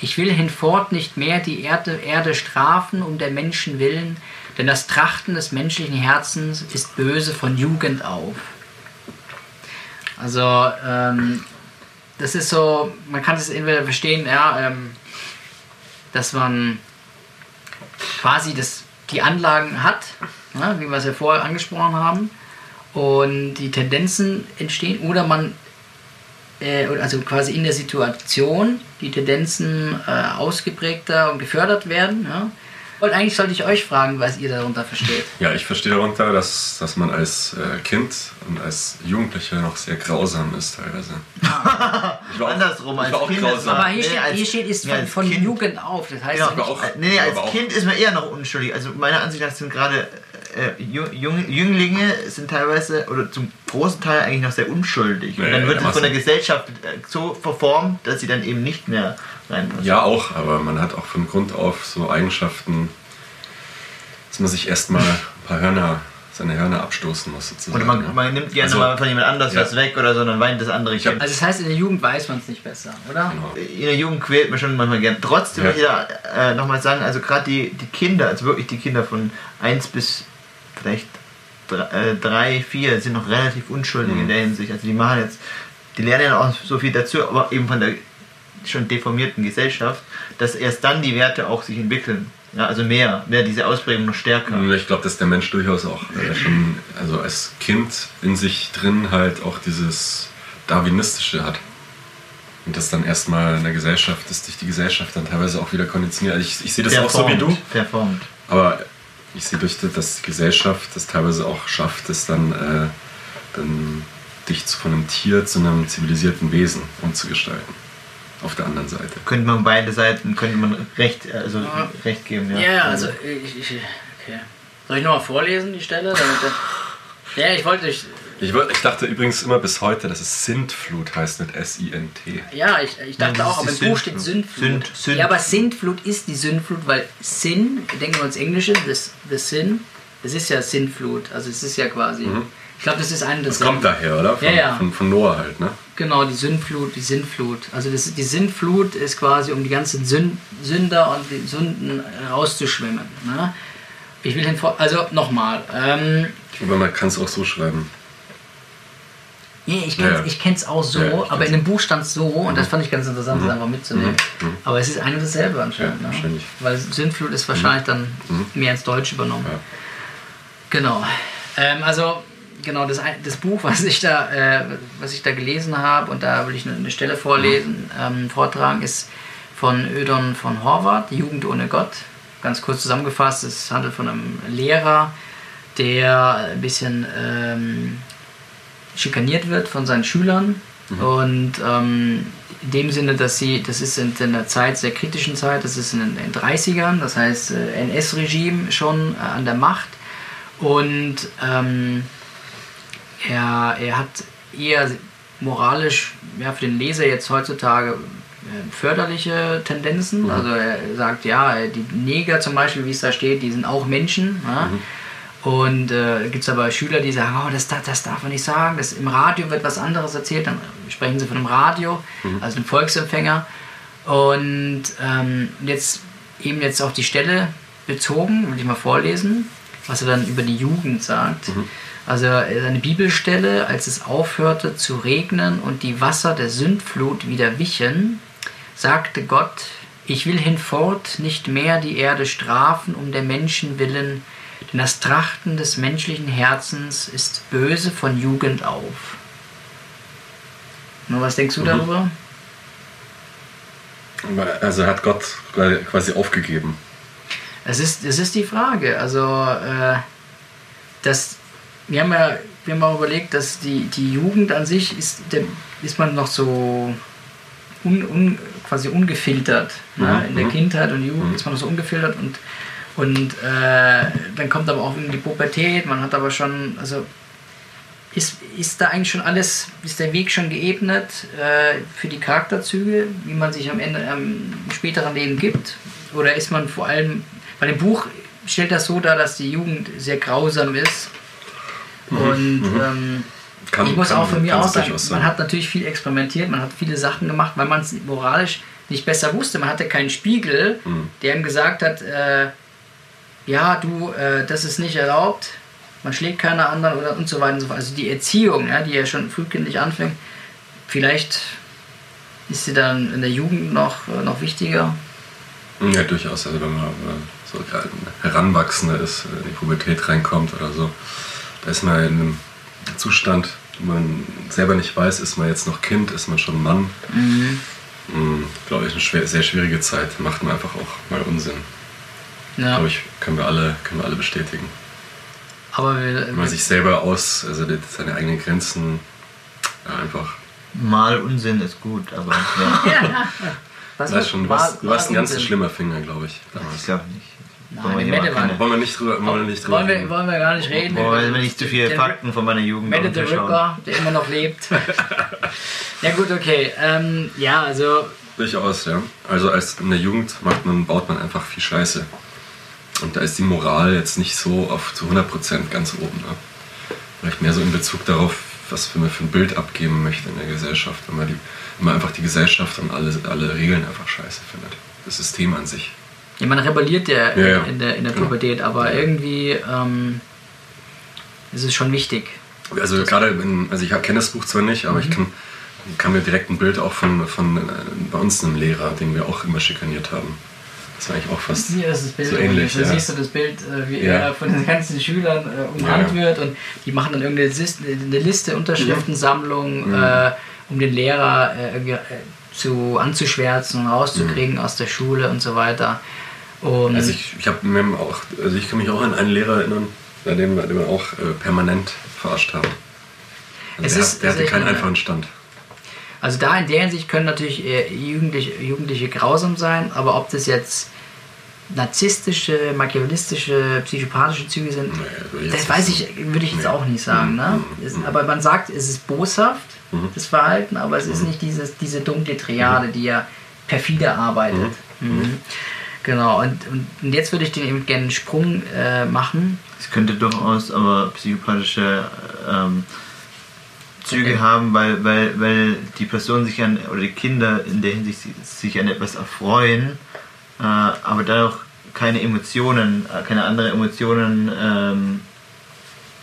ich will hinfort nicht mehr die Erde, Erde strafen um der Menschen willen, denn das Trachten des menschlichen Herzens ist böse von Jugend auf. Also, ähm, das ist so, man kann es entweder verstehen, ja, ähm, dass man quasi das, die Anlagen hat, ja, wie wir es ja vorher angesprochen haben, und die Tendenzen entstehen oder man äh, also quasi in der Situation die Tendenzen äh, ausgeprägter und gefördert werden. Ja? Und eigentlich sollte ich euch fragen, was ihr darunter versteht. Ja, ich verstehe darunter, dass, dass man als äh, Kind und als Jugendlicher noch sehr grausam ist teilweise. ich war Andersrum, als auch Kind grausam. Aber hier nee, steht, als- hier steht ist nee, von, von Kind- Jugend auf. Das heißt ja nicht, auch- nee, nee, als Kind ist man eher noch unschuldig. Also meiner Ansicht nach sind gerade äh, Jung, Jünglinge sind teilweise oder zum großen Teil eigentlich noch sehr unschuldig. Und dann wird es von der Gesellschaft äh, so verformt, dass sie dann eben nicht mehr rein müssen. Ja, auch, aber man hat auch von Grund auf so Eigenschaften, dass man sich erstmal ein paar Hörner, seine Hörner abstoßen muss sozusagen. Oder man, man nimmt gerne Also, mal von jemand anders ja. was weg oder so, dann weint das andere Kind. also das heißt, in der Jugend weiß man es nicht besser, oder? Genau. in der Jugend quält man schon manchmal gern. Trotzdem Ja. möchte ich da äh, nochmal sagen, also gerade die, die Kinder, also wirklich die Kinder von 1 bis vielleicht 3, 4 sind noch relativ unschuldig Mhm. in der Hinsicht. Also die machen jetzt, die lernen ja auch so viel dazu, aber eben von der schon deformierten Gesellschaft, dass erst dann die Werte auch sich entwickeln. Ja, also mehr, mehr diese Ausprägung noch stärker. Ich glaube, dass der Mensch durchaus auch äh, schon, also als Kind in sich drin halt auch dieses Darwinistische hat. Und das dann erstmal in der Gesellschaft, dass dich die Gesellschaft dann teilweise auch wieder konditioniert. Also ich, ich sehe das auch so wie du, Verformt. aber ich sehe durch das, dass die Gesellschaft das teilweise auch schafft, es dann, äh, dann dich zu- von einem Tier zu einem zivilisierten Wesen umzugestalten. Auf der anderen Seite. Könnte man beide Seiten, könnte man recht, also Ja. recht geben, ja. Ja, ja, also ich, ich, okay. Soll ich nochmal vorlesen, die Stelle? Damit, ja, ich wollte. Ich, wollt- ich dachte übrigens immer bis heute, dass es Sintflut heißt mit S-I-N-T. Ja, ich, ich dachte das auch, aber im Buch steht. Sündflut. Sünd- Sünd- Ja, aber Sintflut ist die Sündflut, weil Sin, denken wir uns Englische, das, das Sin, das ist ja Sintflut. Also es ist ja quasi. Ich glaube, das ist eine Das des. kommt daher, oder? Von, Ja, ja. Von, von Noah halt, ne? Genau, die Sündflut, die Sintflut. Also das, die Sintflut ist quasi, um die ganzen Sünd, Sünder und die Sünden rauszuschwimmen. Ne? Ich will den vor. Also nochmal. Ähm, Aber man kann es auch so schreiben. Nee, ich kenn's, Ja, ja. ich kenn's auch so, Ja, aber in dem Buch stand so und das fand ich ganz interessant, das einfach mitzunehmen. Mhm. Aber es ist ein und dasselbe anscheinend. Ja, ne? Weil Sündflut ist wahrscheinlich dann mehr ins Deutsche übernommen. Genau. Ähm, also, genau, das, das Buch, was ich da, äh, was ich da gelesen habe, und da will ich eine, eine Stelle vorlesen, ähm, vortragen, ist von Ödon von Horvath, Jugend ohne Gott. Ganz kurz zusammengefasst, es handelt von einem Lehrer, der ein bisschen ähm, schikaniert wird von seinen Schülern. Und ähm, in dem Sinne, dass sie, das ist in einer Zeit, sehr kritischen Zeit, das ist in den 30ern, das heißt äh, NS-Regime schon äh, an der Macht. Und ähm, er, er hat eher moralisch ja, für den Leser jetzt heutzutage äh, förderliche Tendenzen. Also er sagt, ja, die Neger zum Beispiel, wie es da steht, die sind auch Menschen. Ja? Und äh, gibt es aber Schüler, die sagen, oh, das, das, das darf man nicht sagen, das, im Radio wird was anderes erzählt, dann sprechen sie von einem Radio, also einem Volksempfänger. Und ähm, jetzt eben jetzt auf die Stelle bezogen, will ich mal vorlesen, was er dann über die Jugend sagt. Also eine Bibelstelle, als es aufhörte zu regnen und die Wasser der Sündflut wieder wichen, sagte Gott, ich will hinfort nicht mehr die Erde strafen um der Menschen willen, denn das Trachten des menschlichen Herzens ist böse von Jugend auf. Nur was denkst du darüber? Also hat Gott quasi aufgegeben. Es ist, es ist die Frage. Also, äh, das, wir, haben ja, wir haben auch überlegt, dass die, die Jugend an sich ist, der, ist man noch so un, un, quasi ungefiltert. Ne? Mhm, In der mhm. Kindheit und Jugend ist man noch so ungefiltert und, und äh, dann kommt aber auch die Pubertät. Man hat aber schon, also ist, ist da eigentlich schon alles, ist der Weg schon geebnet äh, für die Charakterzüge, wie man sich am Ende, am späteren Leben gibt? Oder ist man vor allem, bei dem Buch stellt das so dar, dass die Jugend sehr grausam ist. Und ähm, Kann- ich muss kann- auch von mir aus sagen, man hat natürlich viel experimentiert, man hat viele Sachen gemacht, weil man es moralisch nicht besser wusste. Man hatte keinen Spiegel, Mhm. der ihm gesagt hat, äh, ja, du, äh, das ist nicht erlaubt, man schlägt keine anderen oder und so weiter und so fort. Also die Erziehung, ja, die ja schon frühkindlich anfängt, vielleicht ist sie dann in der Jugend noch, äh, noch wichtiger. Ja, durchaus. Also wenn man, so ein Heranwachsender ist, in die Pubertät reinkommt oder so. Da ist man in einem Zustand, wo man selber nicht weiß, ist man jetzt noch Kind, ist man schon Mann. Mhm. Mhm, Glaube ich, eine schwer, sehr schwierige Zeit. Macht man einfach auch mal Unsinn. Ja. Glaube ich, können wir alle, können wir alle bestätigen. Aber wir, Wenn man sich selber aus, also seine eigenen Grenzen ja, einfach. Mal Unsinn ist gut, aber. Ja. ja. Was weißt schon, du warst, du warst ein ganz schlimmer Finger, glaube ich. Damals. Ich glaube nicht. Nein, Mette war wollen wir nicht drüber, wollen wir nicht drüber wollen wir, wollen wir gar nicht reden. Wollen wir nicht zu viele Fakten von meiner Jugend Mette the Ripper, der immer noch lebt. ja gut, okay. Ähm, ja, also... Durchaus, ja. Also als in der Jugend macht man, baut man einfach viel Scheiße. Und da ist die Moral jetzt nicht so auf zu 100% ganz oben. Ne? Vielleicht mehr so in Bezug darauf, was man für ein Bild abgeben möchte in der Gesellschaft. Wenn man, die, wenn man einfach die Gesellschaft und alle, alle Regeln einfach scheiße findet. Das System an sich. Ja, man rebelliert ja, ja, in der, in der. Pubertät, aber irgendwie ähm, ist es schon wichtig. Also gerade, in, also ich kenne das Buch zwar nicht, aber mhm. ich kann, kann mir direkt ein Bild auch von, von äh, bei uns einem Lehrer, den wir auch immer schikaniert haben. Das war eigentlich auch fast Hier ist das Bild so ähnlich. Da ja. siehst du das Bild, äh, wie ja. er von den ganzen Schülern äh, umrannt ja. wird und die machen dann irgendeine Liste, eine Liste Unterschriftensammlung, mhm. äh, um den Lehrer äh, äh, zu anzuschwärzen und rauszukriegen mhm. aus der Schule und so weiter. Und also ich, ich habe auch, also ich kann mich auch an einen Lehrer erinnern, bei dem, bei dem wir auch äh, permanent verarscht haben. Also der, ist, der hatte keinen einfachen Stand. Also da in der Hinsicht können natürlich Jugendliche, Jugendliche grausam sein, aber ob das jetzt narzisstische, machiavellistische, psychopathische Züge sind, naja, das weiß ich, würde ich jetzt nee. auch nicht sagen. Mhm. Ne? Es, mhm. aber man sagt, es ist boshaft, mhm. das Verhalten, aber es ist mhm. nicht dieses, diese dunkle Triade, mhm. die ja perfide arbeitet. Mhm. Genau, und, und jetzt würde ich den eben gerne einen Sprung äh, machen. Es könnte durchaus aber psychopathische ähm, Züge okay. haben, weil, weil, weil die Person sich an, oder die Kinder in der Hinsicht sich an etwas erfreuen, äh, aber dadurch keine Emotionen, äh, keine anderen Emotionen ähm,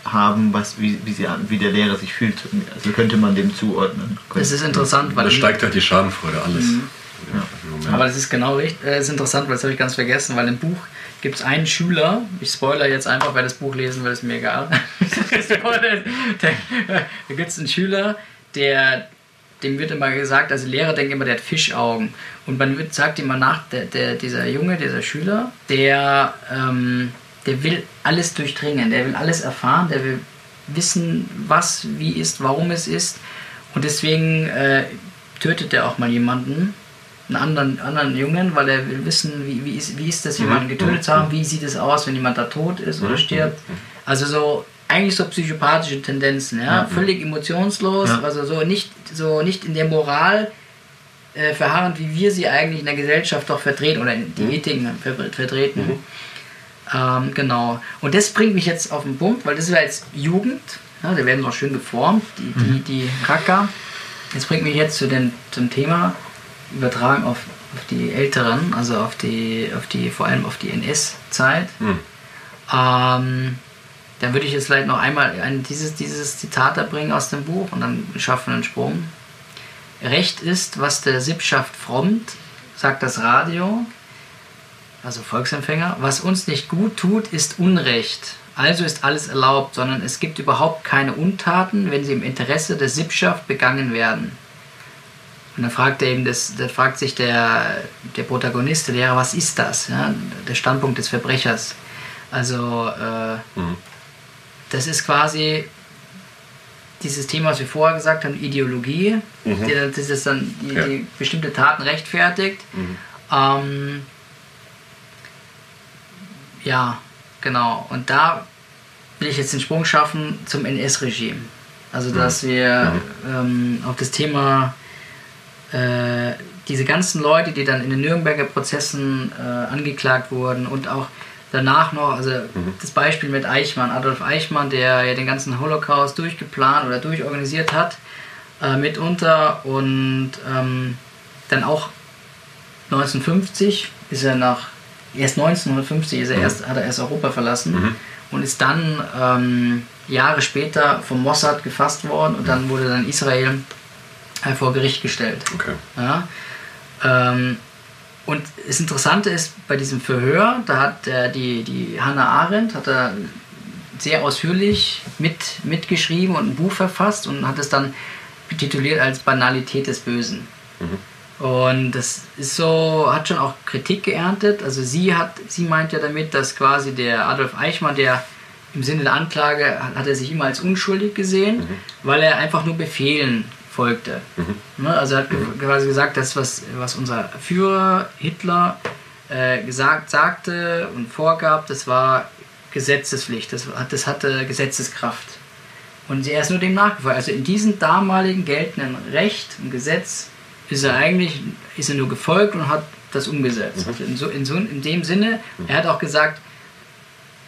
haben, was, wie, wie, sie, wie der Lehrer sich fühlt. Also könnte man dem zuordnen. Das ist interessant, weil. Da steigt halt die Schadenfreude, alles. Mhm. Ja. Aber das ist genau richtig, äh, ist interessant, weil das habe ich ganz vergessen, weil im Buch gibt es einen Schüler, ich spoiler jetzt einfach, wer das Buch lesen will, ist mir egal. da gibt es einen Schüler, der, dem wird immer gesagt, also Lehrer denken immer, der hat Fischaugen. Und man wird, sagt immer nach, der, der, dieser Junge, dieser Schüler, der, ähm, der will alles durchdringen, der will alles erfahren, der will wissen, was, wie ist, warum es ist. Und deswegen äh, tötet er auch mal jemanden einen anderen, anderen Jungen, weil er will wissen, wie, wie, ist, wie ist das, jemanden mhm. getötet zu haben, wie sieht es aus, wenn jemand da tot ist oder mhm. stirbt. Also so eigentlich so psychopathische Tendenzen, ja, völlig emotionslos, also so nicht, so nicht in der Moral äh, verharrend, wie wir sie eigentlich in der Gesellschaft doch vertreten oder die mhm. Ethiken vertreten. Mhm. Ähm, genau. Und das bringt mich jetzt auf den Punkt, weil das ist ja jetzt Jugend, ja, da werden noch schön geformt, die, die, mhm. die Racker. Das bringt mich jetzt zu den, zum Thema übertragen auf, auf die Älteren, also auf die, auf die, vor allem auf die NS-Zeit. Hm. Ähm, dann würde ich jetzt vielleicht noch einmal ein, dieses, dieses Zitat da bringen aus dem Buch und dann schaffen wir einen Sprung. Recht ist, was der Sippschaft frommt, sagt das Radio, also Volksempfänger. Was uns nicht gut tut, ist Unrecht. Also ist alles erlaubt, sondern es gibt überhaupt keine Untaten, wenn sie im Interesse der Sippschaft begangen werden. Und dann fragt er eben, das, da fragt sich der, der Protagonist, der Lehrer, was ist das? Ja? Der Standpunkt des Verbrechers. Also, äh, mhm. das ist quasi dieses Thema, was wir vorher gesagt haben, Ideologie, mhm. die, das ist dann die, ja. die bestimmte Taten rechtfertigt. Mhm. Ähm, ja, genau. Und da will ich jetzt den Sprung schaffen zum NS-Regime. Also, dass mhm. wir mhm. ähm, auf das Thema äh, diese ganzen Leute, die dann in den Nürnberger Prozessen äh, angeklagt wurden und auch danach noch, also mhm. das Beispiel mit Eichmann, Adolf Eichmann, der ja den ganzen Holocaust durchgeplant oder durchorganisiert hat, äh, mitunter und ähm, dann auch 1950 ist er nach, erst 1950 ist er mhm. erst, hat er erst Europa verlassen mhm. und ist dann ähm, Jahre später vom Mossad gefasst worden und dann wurde dann Israel vor Gericht gestellt. Okay. Ja? Ähm, und das Interessante ist, bei diesem Verhör, da hat äh, die, die Hannah Arendt hat er sehr ausführlich mit, mitgeschrieben und ein Buch verfasst und hat es dann tituliert als Banalität des Bösen. Mhm. Und das ist so, hat schon auch Kritik geerntet. Also sie hat, sie meint ja damit, dass quasi der Adolf Eichmann, der im Sinne der Anklage hat er sich immer als unschuldig gesehen, mhm. weil er einfach nur Befehlen folgte. Mhm. Ne, also er hat mhm. quasi gesagt, das, was, was unser Führer Hitler äh, gesagt, sagte und vorgab, das war Gesetzespflicht, das, das hatte Gesetzeskraft. Und er ist nur dem nachgefallen. Also in diesem damaligen geltenden Recht und Gesetz ist er eigentlich ist er nur gefolgt und hat das umgesetzt. Mhm. In, so, in, so, in dem Sinne, er hat auch gesagt,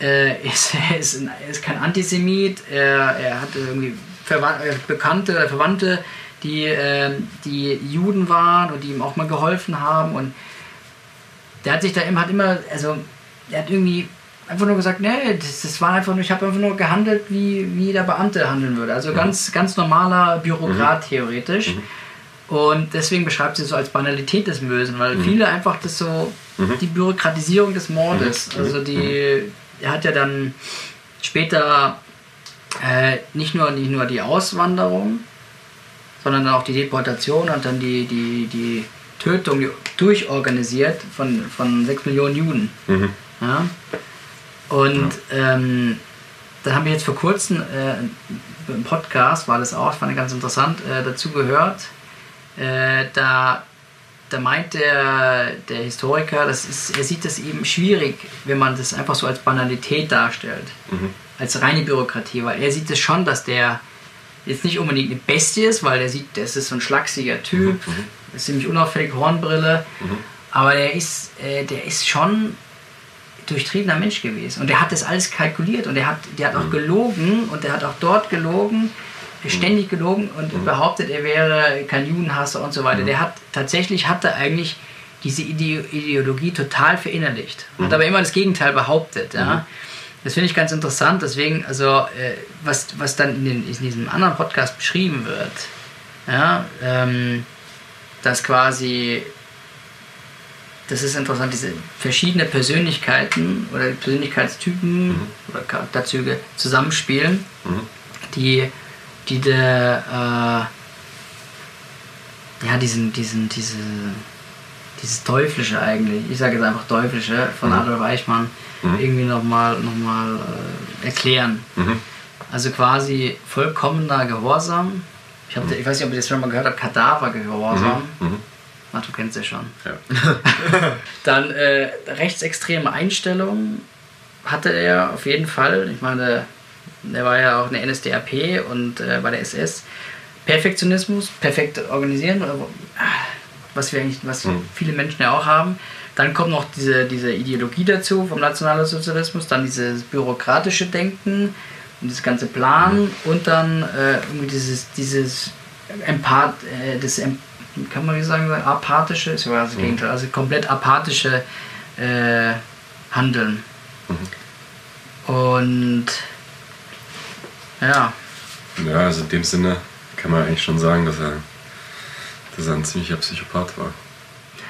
äh, ist, er, ist, er ist kein Antisemit, er, er hatte irgendwie Verwand, äh, Bekannte oder Verwandte, die, äh, die Juden waren und die ihm auch mal geholfen haben. Und der hat sich da immer, hat immer, also er hat irgendwie einfach nur gesagt, nee, das, das war einfach nur, ich habe einfach nur gehandelt, wie, wie der Beamte handeln würde. Also mhm. ganz, ganz normaler Bürokrat mhm. theoretisch. Mhm. Und deswegen beschreibt sie es so als Banalität des Bösen, weil mhm. viele einfach das so, mhm. die Bürokratisierung des Mordes, mhm. also die, er hat ja dann später äh, nicht, nur, nicht nur die Auswanderung, sondern auch die Deportation und dann die, die, die Tötung durchorganisiert von, von 6 Millionen Juden. Mhm. Ja? Und ja. ähm, da haben wir jetzt vor kurzem äh, im Podcast, war das auch, fand ich ganz interessant, äh, dazu gehört. Äh, da, da meint der, der Historiker, das ist, er sieht das eben schwierig, wenn man das einfach so als Banalität darstellt, mhm. Als reine Bürokratie, weil er sieht es schon, dass der jetzt nicht unbedingt eine Bestie ist, weil er sieht, das ist so ein schlachsiger Typ, mhm. mhm. ist ziemlich unauffällig, Hornbrille, mhm. aber der ist, äh, der ist schon durchtriebener Mensch gewesen. Und der hat das alles kalkuliert und der hat, der hat auch mhm. gelogen und der hat auch dort gelogen, mhm. ständig gelogen und behauptet, er wäre kein Judenhasser und so weiter. Der hat tatsächlich hatte eigentlich diese Ideologie total verinnerlicht. Hat aber immer das Gegenteil behauptet. Ja. Das finde ich ganz interessant. Deswegen, also, äh, was, was dann in, den, in, diesem anderen Podcast beschrieben wird, ja, ähm, dass quasi das ist interessant, diese verschiedenen Persönlichkeiten oder Persönlichkeitstypen mhm. oder Charakterzüge zusammenspielen, mhm. die, die der, äh, ja, diesen, diesen, diese, dieses Teuflische eigentlich, ich sage jetzt einfach Teuflische von mhm. Adolf Eichmann, mhm. irgendwie nochmal noch mal, äh, erklären. Mhm. Also quasi vollkommener Gehorsam. Ich, hab, mhm. ich weiß nicht, ob ihr das schon mal gehört habt, Kadavergehorsam. Mhm. Ach, du kennst ja schon. Ja. Dann äh, rechtsextreme Einstellungen hatte er auf jeden Fall. Ich meine, er war ja auch eine NSDAP und äh, bei der SS. Perfektionismus, perfekt organisieren, was wir eigentlich, was mhm. viele Menschen ja auch haben. Dann kommt noch diese, diese Ideologie dazu vom Nationalsozialismus, dann dieses bürokratische Denken und das ganze Plan mhm. und dann äh, irgendwie dieses, dieses Empath, äh, das kann man wie sagen, apathische, ist ja das mhm. Gegenteil, also komplett apathische äh, Handeln. Mhm. Und ja. Ja, also in dem Sinne kann man eigentlich schon sagen, dass er, dass er ein ziemlicher Psychopath war.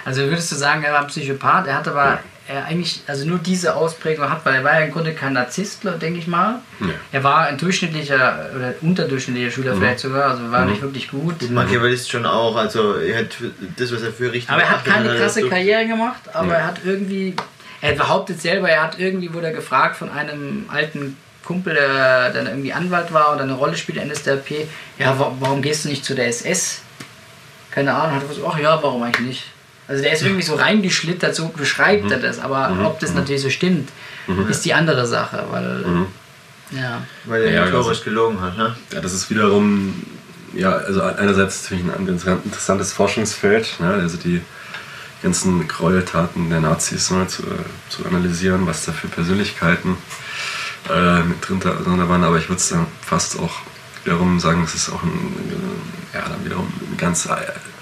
Also würdest du sagen, er war ein Psychopath, er hat aber ja er eigentlich also nur diese Ausprägung hat, weil er war ja im Grunde kein Narzisst, denke ich mal. Ja. Er war ein durchschnittlicher oder unterdurchschnittlicher Schüler mhm. vielleicht sogar, also war mhm. nicht wirklich gut. Und Machiavellist schon auch, also er hat das, was er für richtig Aber er hat keine krasse Karriere gemacht, aber ja. er hat irgendwie, er behauptet selber, er hat irgendwie, wurde er gefragt von einem alten Kumpel, der dann irgendwie Anwalt war und eine Rolle spielt in NSDAP, ja, warum gehst du nicht zu der SS? Keine Ahnung, hat er gesagt, ach ja, warum eigentlich nicht? Also der ist irgendwie so reingeschlittert, so beschreibt mhm. er das, aber mhm. ob das mhm. natürlich so stimmt, mhm. ist die andere Sache, weil mhm. ja. Weil er ja, notorisch also, gelogen hat, ne? Ja, das ist wiederum, ja, also einerseits natürlich ein interessantes Forschungsfeld, ne? also die ganzen Gräueltaten der Nazis mal zu, zu analysieren, was da für Persönlichkeiten äh, mit drin, drin waren, aber ich würde es dann fast auch wiederum sagen, es ist auch ein, ja, dann wiederum eine ganz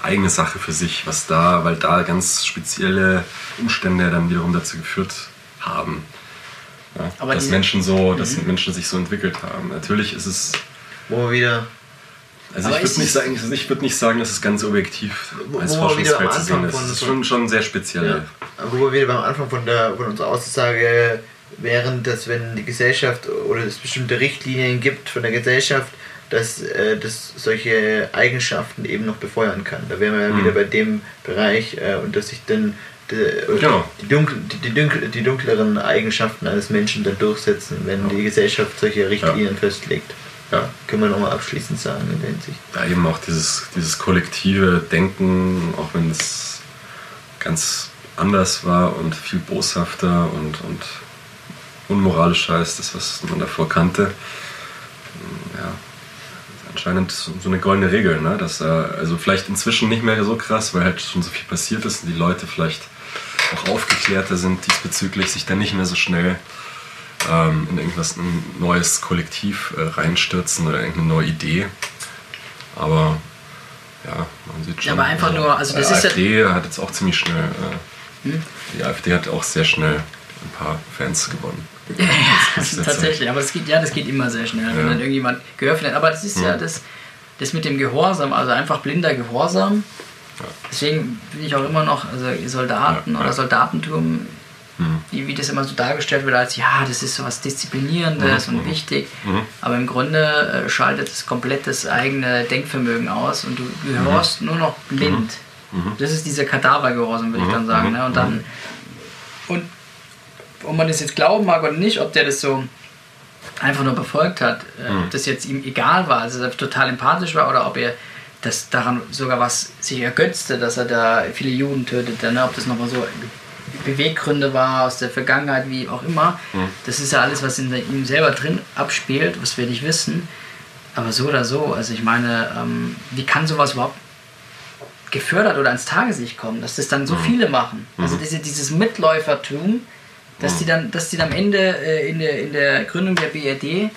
eigene Sache für sich, was da, weil da ganz spezielle Umstände dann wiederum dazu geführt haben. Ja, dass Menschen so, dass mhm. Menschen sich so entwickelt haben. Natürlich ist es. Wo wir wieder Also Aber ich würde nicht, sagen, also ich würd nicht sagen, dass es ganz objektiv Wo- als wo wir wieder am Forschungsfeld zu sehen Anfang ist. Es ist schon, schon sehr speziell. Ja. Wo wir wieder beim Anfang von, der, von unserer Aussage wären, dass wenn die Gesellschaft oder es bestimmte Richtlinien gibt von der Gesellschaft, dass äh, das solche Eigenschaften eben noch befeuern kann. Da wären wir ja Mhm. wieder bei dem Bereich äh, und dass sich dann die, Genau. die, dunkel, die, dunkel, die dunkleren Eigenschaften eines Menschen dann durchsetzen, wenn die Gesellschaft solche Richtlinien festlegt. Ja. Können wir nochmal abschließend sagen in der Hinsicht. Ja, eben auch dieses, dieses kollektive Denken, auch wenn es ganz anders war und viel boshafter und, und unmoralischer als das, was man davor kannte. Ja, anscheinend so eine goldene Regel, ne? dass äh, also vielleicht inzwischen nicht mehr so krass, weil halt schon so viel passiert ist und die Leute vielleicht auch aufgeklärter sind diesbezüglich, sich dann nicht mehr so schnell ähm, in irgendwas ein neues Kollektiv äh, reinstürzen oder irgendeine neue Idee. Aber ja, man sieht schon. Ja, aber einfach nur, also das die ist ja- AfD hat jetzt auch ziemlich schnell. Äh, Hm? Die AfD hat auch sehr schnell ein paar Fans gewonnen. Ja, tatsächlich, aber das geht, ja, das geht immer sehr schnell, wenn Ja. dann irgendjemand geöffnet Aber das ist ja Ja. das, das mit dem Gehorsam, also einfach blinder Gehorsam. Ja. Deswegen bin ich auch immer noch, also Soldaten oder. Soldatentum, Mhm. wie, wie das immer so dargestellt wird, als ja, das ist so was Disziplinierendes Mhm, und mhm. wichtig. Mhm. Aber im Grunde äh, schaltet es komplett das eigene Denkvermögen aus und du gehorst nur noch blind. Mhm. Das ist dieser Kadavergehorsam, würde ich Mhm, dann sagen. mhm, Ne? Und dann, und ob man das jetzt glauben mag oder nicht, ob der das so einfach nur befolgt hat, äh, Mhm. ob das jetzt ihm egal war, also total empathisch war oder ob er das daran sogar was sich ergötzte, dass er da viele Juden tötete, ne? ob das nochmal so Beweggründe war aus der Vergangenheit, wie auch immer. Mhm. Das ist ja alles, was in ihm selber drin abspielt, was wir nicht wissen. Aber so oder so, also ich meine, ähm, wie kann sowas überhaupt gefördert oder ans Tageslicht kommen, dass das dann so viele machen? Also diese, dieses Mitläufertum, dass die dann, dass die dann am Ende äh, in, der, in der Gründung der BRD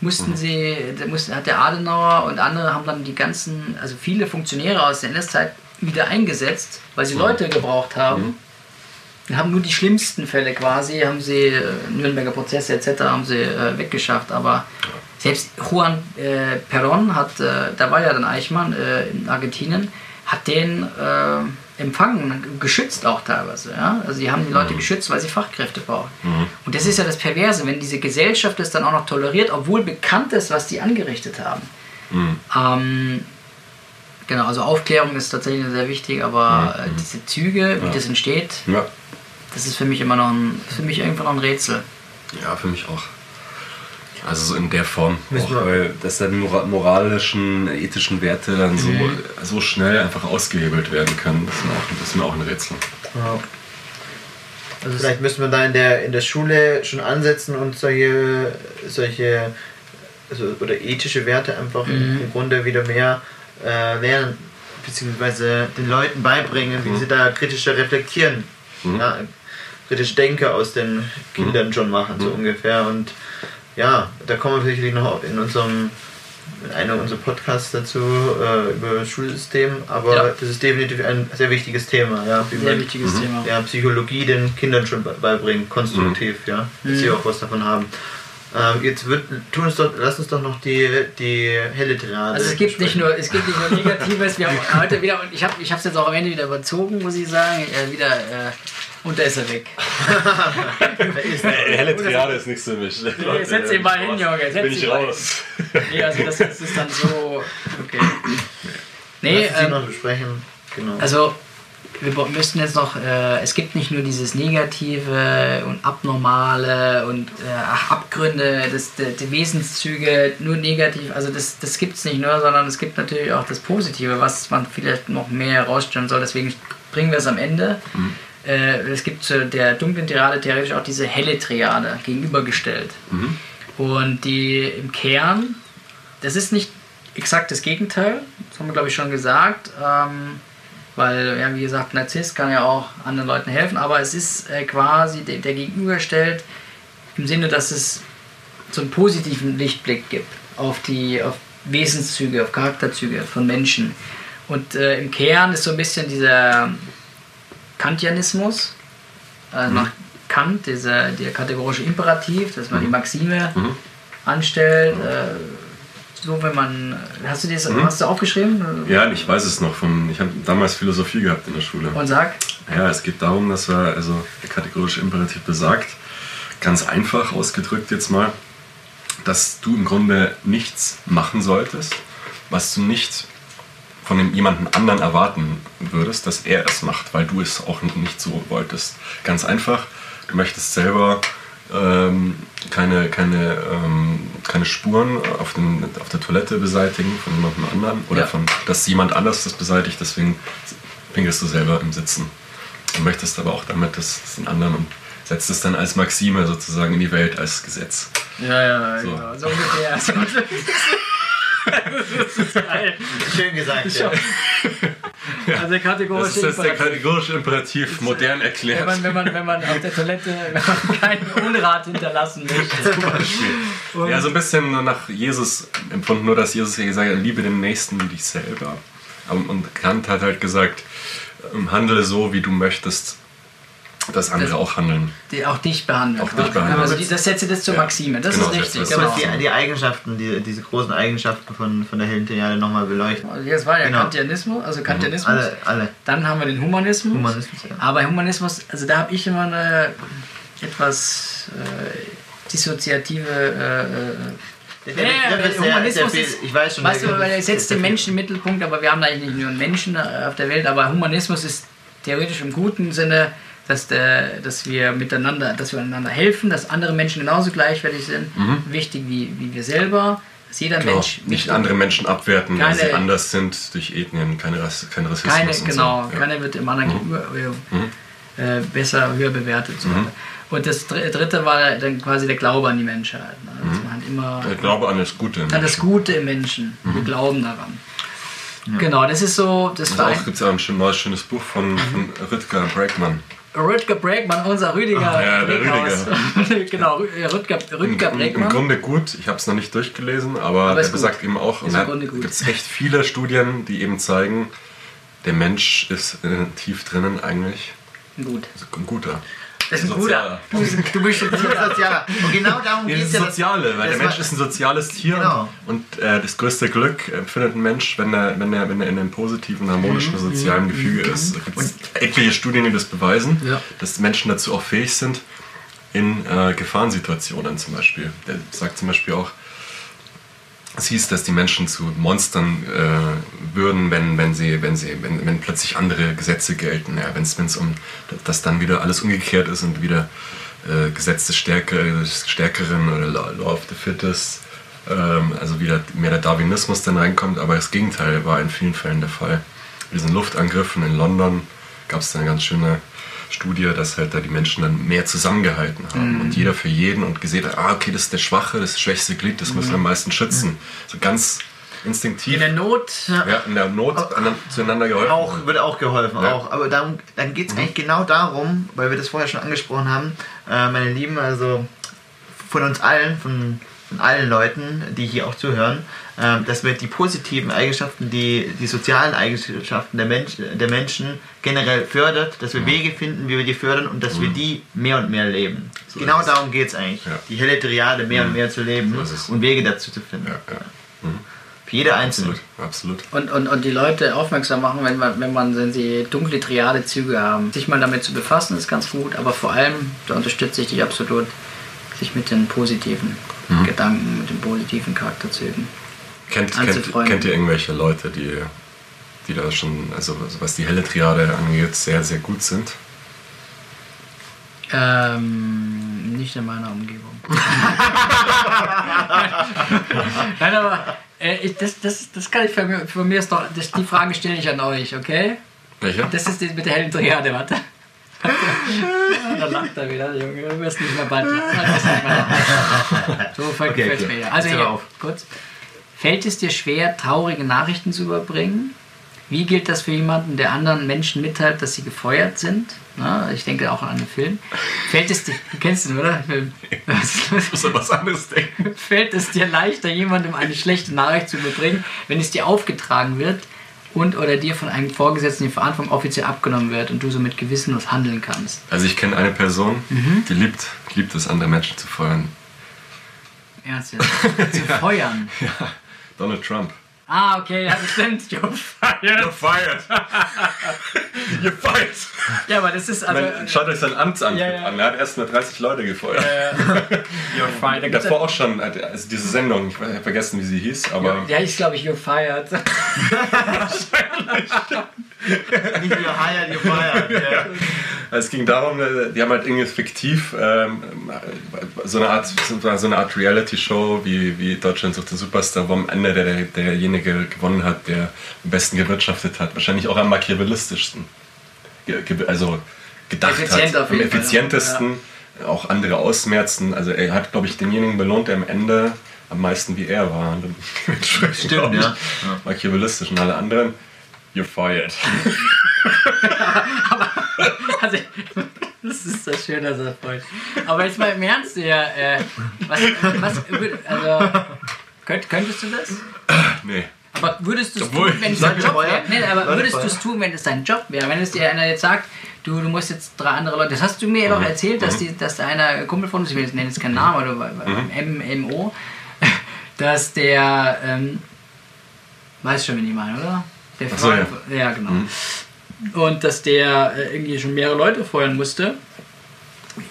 mussten sie, da mussten, hat der Adenauer und andere haben dann die ganzen, also viele Funktionäre aus der NS-Zeit wieder eingesetzt, weil sie Leute gebraucht haben. Wir haben nur die schlimmsten Fälle quasi, haben sie äh, Nürnberger Prozesse etc. haben sie äh, weggeschafft, aber selbst Juan äh, Perón hat, äh, da war ja dann Eichmann äh, in Argentinien, hat den empfangen, geschützt auch teilweise. Ja? Also die haben die Leute geschützt, weil sie Fachkräfte brauchen. Und das ist ja das Perverse, wenn diese Gesellschaft das dann auch noch toleriert, obwohl bekannt ist, was die angerichtet haben. Mhm. Ähm, genau, also Aufklärung ist tatsächlich sehr wichtig, aber Mhm. äh, diese Züge, wie Ja. das entsteht, Ja. das ist für mich immer noch ein, für mich irgendwann noch ein Rätsel. ja, für mich auch. Also so in der Form. Auch, weil dass dann mora- moralischen, ethischen Werte dann so, Mhm. so schnell einfach ausgehebelt werden können, das ist mir auch, das ist mir auch ein Rätsel. Ja. Also Vielleicht müssen wir da in der, in der Schule schon ansetzen und solche, solche also, oder ethische Werte einfach Mhm. im Grunde wieder mehr äh, lernen, beziehungsweise den Leuten beibringen, wie sie da kritischer reflektieren. Mhm. Ja, kritisch Denke aus den Kindern schon machen, so Mhm. ungefähr. Und ja, da kommen wir sicherlich noch in unserem in einem unserer Podcasts dazu äh, über das Schulsystem, aber Ja. das ist definitiv ein sehr wichtiges Thema, ja, wie sehr man wichtiges Thema. ja, Psychologie den Kindern schon be- beibringen, konstruktiv, ja, dass sie Mhm. auch was davon haben. Ähm, jetzt wird, tun uns doch, lass uns doch noch die, die helle Triade. Also es gibt nicht besprechen. nur, es gibt nicht nur Negatives, wir haben heute wieder, und ich habe ich es jetzt auch am Ende wieder überzogen, muss ich sagen, äh, wieder, äh, und da ist er weg. Ist der? helle Triade ist nichts für mich. Nee, setz ihn mal hin, Junge, setz Bin ich raus. Nee, also das, das ist dann so, okay. Nee, Lass ähm, noch besprechen. Genau. Also, wir müssten jetzt noch, äh, es gibt nicht nur dieses Negative und Abnormale und äh, Abgründe, das, die, die Wesenszüge, nur negativ, also das, das gibt es nicht nur, sondern es gibt natürlich auch das Positive, was man vielleicht noch mehr herausstellen soll, deswegen bringen wir es am Ende. Äh, es gibt zu der dunklen Triade theoretisch auch diese helle Triade gegenübergestellt. Mhm. Und die im Kern, das ist nicht exakt das Gegenteil, das haben wir glaube ich schon gesagt, ähm, weil, ja, wie gesagt, Narzisst kann ja auch anderen Leuten helfen, aber es ist äh, quasi der, der gegenüberstellt im Sinne, dass es so einen positiven Lichtblick gibt auf die auf Wesenszüge, auf Charakterzüge von Menschen. Und äh, im Kern ist so ein bisschen dieser Kantianismus, äh, nach Kant, dieser, der kategorische Imperativ, dass man die Maxime Mhm. anstellt, äh, so, wenn man. Hast du das hast du aufgeschrieben? Ja, ich weiß es noch. Von, ich habe damals Philosophie gehabt in der Schule. Und sag? Ja, es geht darum, dass wir, also der kategorische Imperativ besagt, ganz einfach ausgedrückt jetzt mal, dass du im Grunde nichts machen solltest, was du nicht von dem jemanden anderen erwarten würdest, dass er es macht, weil du es auch nicht so wolltest. Ganz einfach, du möchtest selber ähm, keine, keine, ähm, keine Spuren auf, den, auf der Toilette beseitigen von jemandem anderen oder Ja. von, dass jemand anders das beseitigt, deswegen pinkelst du selber im Sitzen. Du möchtest aber auch damit das, das den anderen und setzt es dann als Maxime sozusagen in die Welt, als Gesetz. Ja, ja, So. genau. So ungefähr. das ist geil. Schön gesagt. Ja. Also der kategorische Das ist jetzt der Imperativ. kategorische Imperativ modern Wenn erklärt. man, wenn, man, wenn man auf der Toilette wenn keinen Unrat hinterlassen möchte. Ja, so ein bisschen nach Jesus empfunden, nur dass Jesus ja gesagt hat, liebe den Nächsten wie dich selber. Und und Kant hat halt gesagt, ähm, handle so, wie du möchtest, dass andere Das- auch handeln. Die auch dich behandeln. Auch dich behandeln. Also die, das setze das zur Ja. Maxime. Das Genau, ist das richtig. Genau. die, die Eigenschaften, die, diese großen Eigenschaften von, von der hellen Triade nochmal beleuchten. Also Jetzt war ja Genau. Kantianismus, also Kantianismus. Alle, alle. Dann haben wir den Humanismus. Humanismus, ja. Aber Humanismus, also da habe ich immer eine etwas äh, dissoziative. Äh, äh, Der, Ja, ja, der, der Humanismus der, ist- ich weiß schon. Weißt du, der- weil er setzt der- den Menschen im Mittelpunkt, aber wir haben eigentlich nicht nur einen Menschen äh, auf der Welt, aber Humanismus ist theoretisch im guten Sinne, dass, der, dass wir miteinander, dass wir einander helfen, dass andere Menschen genauso gleichwertig sind, wichtig wie, wie wir selber, dass jeder Genau. Mensch Nicht andere Menschen abwerten, weil Keine- sie anders sind durch Ethnien, keine Rass, kein Rassismus. keine, genau, so. Ja. keiner wird dem anderen gegenüber äh, besser, höher bewertet. Und, so weiter. und das dr- dritte war dann quasi der Glaube an die Menschheit. Ne? Dass man immer Ich glaube an das Gute. im an das. Gute im Menschen. Wir glauben daran. Genau, das ist so, das Also war auch gibt es ein schönes Buch von, von Rüdger Bregmann. Rüdger Bregmann, unser Rüdiger. Ach ja, der Breghaus. genau, Rü- Rüdger, Rüdger Im, Im Bregmann. Grunde gut, ich habe es noch nicht durchgelesen, aber, Aber der besagt eben auch, im Grunde gut. gibt es echt viele Studien, die eben zeigen, der Mensch ist äh, tief drinnen eigentlich Gut. ein guter. Das ist ein guter. Du, bist- du bist ein. Sozialer. Und genau darum geht das es ist ja. Soziale, weil der Mensch ist ein soziales Tier Genau. und äh, das größte Glück empfindet ein Mensch, wenn er, wenn er, wenn er in einem positiven, harmonischen, Mhm. sozialen Gefüge ist. Es gibt etliche Studien, die das beweisen, Ja. dass Menschen dazu auch fähig sind, in äh, Gefahrensituationen zum Beispiel. Der sagt zum Beispiel auch, es hieß, dass die Menschen zu Monstern äh, würden, wenn, wenn, sie, wenn, sie, wenn, wenn plötzlich andere Gesetze gelten. Ja, wenn es um, dass dann wieder alles umgekehrt ist und wieder äh, Gesetz des, Stärke, des Stärkeren oder Law Law of the Fittest, ähm, also wieder mehr der Darwinismus dann reinkommt. Aber das Gegenteil war in vielen Fällen der Fall. Bei diesen Luftangriffen in London gab es dann eine ganz schöne Studie, dass halt da die Menschen dann mehr zusammengehalten haben und jeder für jeden und gesehen hat, ah, okay, das ist der Schwache, das schwächste Glied, das muss am meisten schützen. So ganz instinktiv. In der Not. ja, in der Not aneinander- zueinander geholfen. Auch, wird auch geholfen, Ja. auch. Aber darum, dann geht es eigentlich genau darum, weil wir das vorher schon angesprochen haben, äh, meine Lieben, also von uns allen, von allen Leuten, die hier auch zuhören, äh, dass wir die positiven Eigenschaften, die, die sozialen Eigenschaften der, Mensch, der Menschen generell fördert, dass wir Wege finden, wie wir die fördern und dass wir die mehr und mehr leben. So genau darum geht es eigentlich. Ja. Die helle Triade mehr und mehr zu leben So und Wege dazu zu finden. Ja, ja. Für jede Einzelne. Absolut, absolut. Und, und, und die Leute aufmerksam machen, wenn man, wenn man wenn sie dunkle Triade-Züge haben. Sich mal damit zu befassen, ist ganz gut, aber vor allem, da unterstütze ich dich absolut, sich mit den positiven Gedanken, mit den positiven Charakterzügen. Kennt, kennt, Anzufreunden. kennt ihr irgendwelche Leute, die, die da schon, also was die helle Triade angeht, sehr, sehr gut sind? Ähm, nicht in meiner Umgebung. Nein, aber äh, ich, das, das, das kann ich für, mir- für mir ist doch, das, die Frage stelle ich an euch, okay? Welche? Das ist die mit der hellen Triade, warte. da lacht er wieder, Junge. Du wirst nicht mehr bald lachen. So fällt Okay, es okay. mir ja. Also hier, auf. kurz. Fällt es dir schwer, traurige Nachrichten zu überbringen? Wie gilt das für jemanden, der anderen Menschen mitteilt, dass sie gefeuert sind? Na, ich denke auch an den Film. Fällt es dir, du kennst ihn, oder? Film. Ich muss an was anderes denken. Fällt es dir leichter, jemandem eine schlechte Nachricht zu überbringen, wenn es dir aufgetragen wird und oder dir von einem Vorgesetzten die Verantwortung offiziell abgenommen wird und du so mit gewissenlos handeln kannst? Also ich kenne eine Person, Mhm. die liebt, liebt es, andere Menschen zu feuern. Ernst jetzt? zu feuern. Donald Trump. Ah, okay, ja, das stimmt. You're fired. You're fired. You're fired. Ja, aber das ist also. Man, schaut euch sein Amtsantritt Ja, ja. an. Er hat erst mal 30 Leute gefeuert. You're fired. Da Davor auch schon, also diese Sendung, ich habe vergessen, wie sie hieß, aber ja, ich glaube, ich, you're fired. Nicht you're hired, you're fired. Ja. es ging darum, äh, die haben halt irgendwie fiktiv ähm, so eine Art, so eine Art Reality-Show wie, wie Deutschland sucht den Superstar, wo am Ende der, derjenige gewonnen hat, der am besten gewirtschaftet hat. Wahrscheinlich auch am machiavellistischsten. Also gedacht Effizient hat. Am effizientesten. Auch andere ausmerzen. Also er hat, glaube ich, denjenigen belohnt, der am Ende am meisten wie er war. Stimmt, ja. Machiavellistisch und alle anderen. You're fired. Also, das ist das Schöne, dass er freut. Aber jetzt mal im Ernst, ja, äh, was, was, also, könnt, könntest du das? Nee. Aber würdest du es Obwohl, tun, wenn es dein Job wäre? Nee, aber Leute würdest du es tun, wenn es dein Job wäre? Wenn es dir einer jetzt sagt, du, du musst jetzt drei andere Leute. Das hast du mir doch erzählt, dass, die, dass da einer Kumpel von uns, ich will jetzt nennen jetzt keinen Namen, oder beim MMO, dass der, ähm, weißt schon, wen ich meine, oder? Der Ach so, ja. ja, genau. Und dass der äh, irgendwie schon mehrere Leute feuern musste,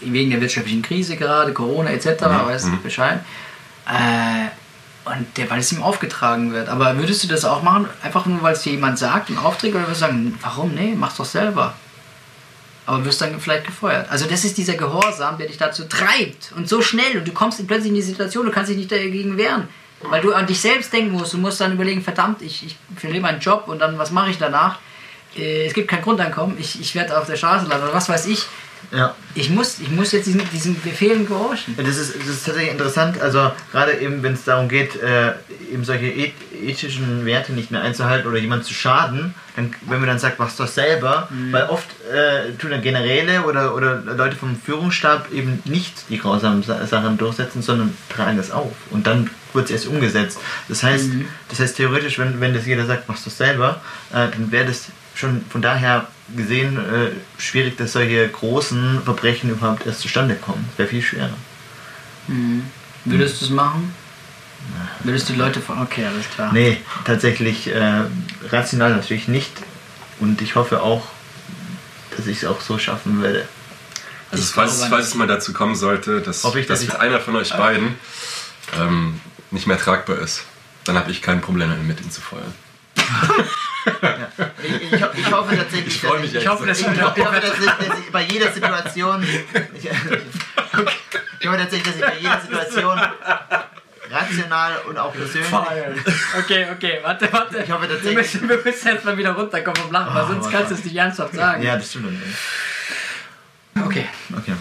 wegen der wirtschaftlichen Krise gerade, Corona etc., weißt du Bescheid. Äh, und der, weil es ihm aufgetragen wird. Aber würdest du das auch machen, einfach nur weil es dir jemand sagt und aufträgt, oder würdest du sagen, warum? Nee, mach's doch selber. Aber wirst dann vielleicht gefeuert. Also das ist dieser Gehorsam, der dich dazu treibt. Und so schnell. Und du kommst plötzlich in die Situation, du kannst dich nicht dagegen wehren. Weil du an dich selbst denken musst. Du musst dann überlegen, verdammt, ich, ich verliere meinen Job und dann, was mache ich danach? Äh, Es gibt kein Grundeinkommen, ich, ich werde auf der Straße landen oder was weiß ich. Ja. Ich muss, ich muss jetzt diesen, diesen Befehlen gehorchen. Ja, Das ist, das ist tatsächlich interessant, also gerade eben, wenn es darum geht, äh, eben solche eth ethischen Werte nicht mehr einzuhalten oder jemand zu schaden, dann, wenn man dann sagt, mach's doch selber, weil oft äh, tun dann Generäle oder, oder Leute vom Führungsstab eben nicht die grausamen Sa Sachen durchsetzen, sondern tragen das auf und dann wird es erst umgesetzt. Das heißt, das heißt theoretisch, wenn, wenn das jeder sagt, mach's doch selber, äh, dann wäre das schon von daher gesehen äh, schwierig, dass solche großen Verbrechen überhaupt erst zustande kommen. Das wäre viel schwerer. Würdest du es machen? Würdest du die Leute von. Okay, alles klar. Nee, tatsächlich äh, rational natürlich nicht. Und ich hoffe auch, dass ich es auch so schaffen werde. Also Ich falls, es- glaube falls es mal dazu kommen sollte, dass, Hoffe ich, dass dass ich- einer von euch beiden ähm, nicht mehr tragbar ist, dann habe ich kein Problem damit, mit ihm zu feuern. Ich, ich, ho- ich hoffe tatsächlich, Ich freu dass mich ich, Ich hoffe, dass ich, ich hoffe, dass ich, dass ich bei jeder Situation. Ich, ich hoffe tatsächlich, dass ich bei jeder Situation rational und auch persönlich. Okay, okay, warte, warte. Ich hoffe wir tatsächlich- müssen, wir müssen jetzt mal wieder runterkommen vom Lachen, weil Oh, sonst kannst du es nicht ernsthaft sagen. Ja, das stimmt. Okay. Okay.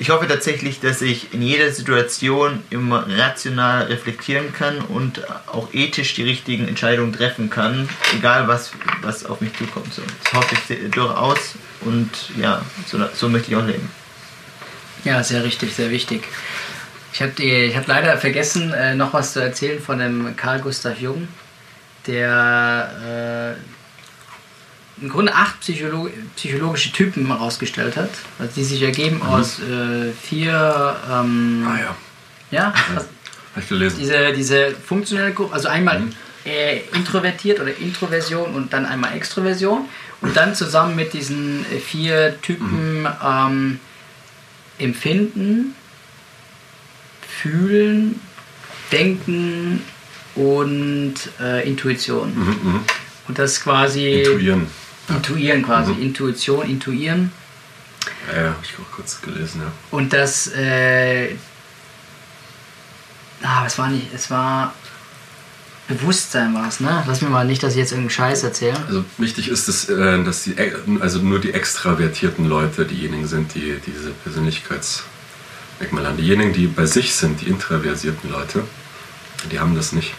Ich hoffe tatsächlich, dass ich in jeder Situation immer rational reflektieren kann und auch ethisch die richtigen Entscheidungen treffen kann, egal was, was auf mich zukommt. So, das hoffe ich durchaus und ja, so, so möchte ich auch leben. Ja, sehr richtig, sehr wichtig. Ich habe hab leider vergessen, äh, noch was zu erzählen von dem Carl Gustav Jung, der äh, im Grunde acht Psycholo psychologische Typen herausgestellt hat, also die sich ergeben aus äh, vier, ähm, Ah ja, ja, habe ich gelesen. diese, diese funktionelle Gruppe, also einmal äh, introvertiert oder Introversion und dann einmal Extroversion und dann zusammen mit diesen äh, vier Typen ähm, empfinden, fühlen, denken und äh, Intuition. Mhm, mhm. Und das quasi Intuieren. Intuieren quasi, Mhm. Intuition, intuieren. Ja, ja habe ich auch kurz gelesen, ja. Und das, äh, ah, es war nicht, es war Bewusstsein war es, ne? Lass mir mal nicht, dass ich jetzt irgendeinen Scheiß erzähle. Also wichtig ist, dass, äh, dass die, also nur die extravertierten Leute diejenigen sind, die diese Persönlichkeitsmerkmale haben. Diejenigen, die bei sich sind, die introversierten Leute, die haben das nicht.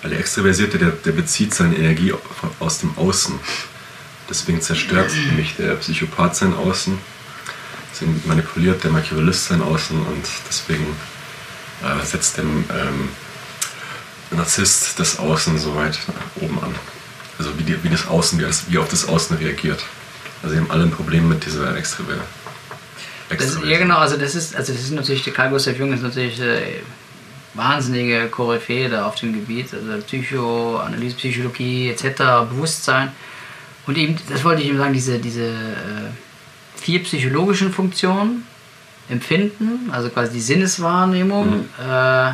Weil der Extraversierte, der, der bezieht seine Energie aus dem Außen. Deswegen zerstört nämlich der Psychopath sein Außen, deswegen manipuliert der Machiavellist sein Außen und deswegen äh, setzt dem ähm, Narzisst das Außen so weit oben an. Also wie, die, wie das Außen, wie, das, wie auf das Außen reagiert. Also sie haben alle ein Problem mit dieser Extraver Das ist, ja genau, also das ist, also das ist natürlich, der Carl Gustav Jung ist natürlich äh, wahnsinnige Koryphäe da auf dem Gebiet, also Psychoanalyse, Psychologie etc., Bewusstsein. Und eben, das wollte ich eben sagen, diese, diese äh, vier psychologischen Funktionen, Empfinden, also quasi die Sinneswahrnehmung, mhm. äh,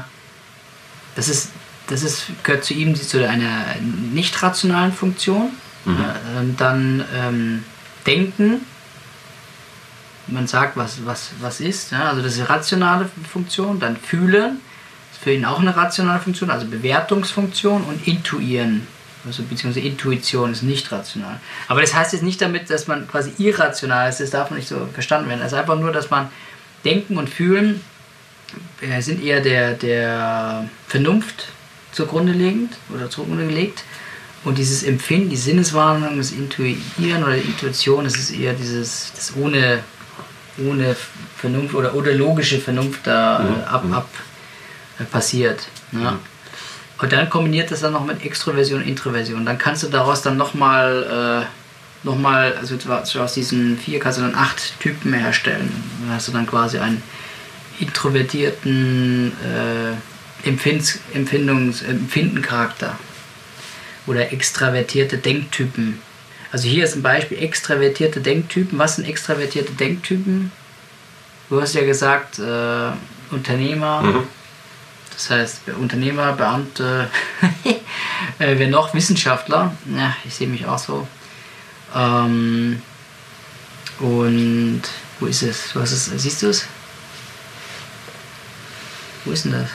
das ist, das ist, gehört zu ihm zu einer nicht rationalen Funktion. Mhm. Äh, dann ähm, Denken, man sagt, was, was, was ist, ja, also das ist eine rationale Funktion, dann Fühlen, ist für ihn auch eine rationale Funktion, also Bewertungsfunktion und Intuieren, also beziehungsweise Intuition ist nicht rational. Aber das heißt jetzt nicht damit, dass man quasi irrational ist, das darf nicht so verstanden werden. Es ist einfach nur, dass man Denken und Fühlen äh, sind eher der, der Vernunft zugrunde liegend oder zugrunde gelegt. Und dieses Empfinden, die Sinneswahrnehmung, das Intuieren oder Intuition, das ist eher dieses, das ohne, ohne Vernunft oder, oder logische Vernunft da mhm. ab, ab äh, passiert. Ja. Und dann kombiniert das dann noch mit Extroversion Introversion. Dann kannst du daraus dann nochmal, äh, noch also aus diesen vier kannst du dann acht Typen herstellen. Dann hast du dann quasi einen introvertierten äh, Empfinds, Empfindungs, Empfindencharakter oder extravertierte Denktypen. Also hier ist ein Beispiel extravertierte Denktypen. Was sind extravertierte Denktypen? Du hast ja gesagt, äh, Unternehmer, mhm. Das heißt Unternehmer, Beamte, äh, wer noch? Wissenschaftler. Ja, ich sehe mich auch so. Ähm, und wo ist es? Du hast es siehst du es? Wo ist denn das?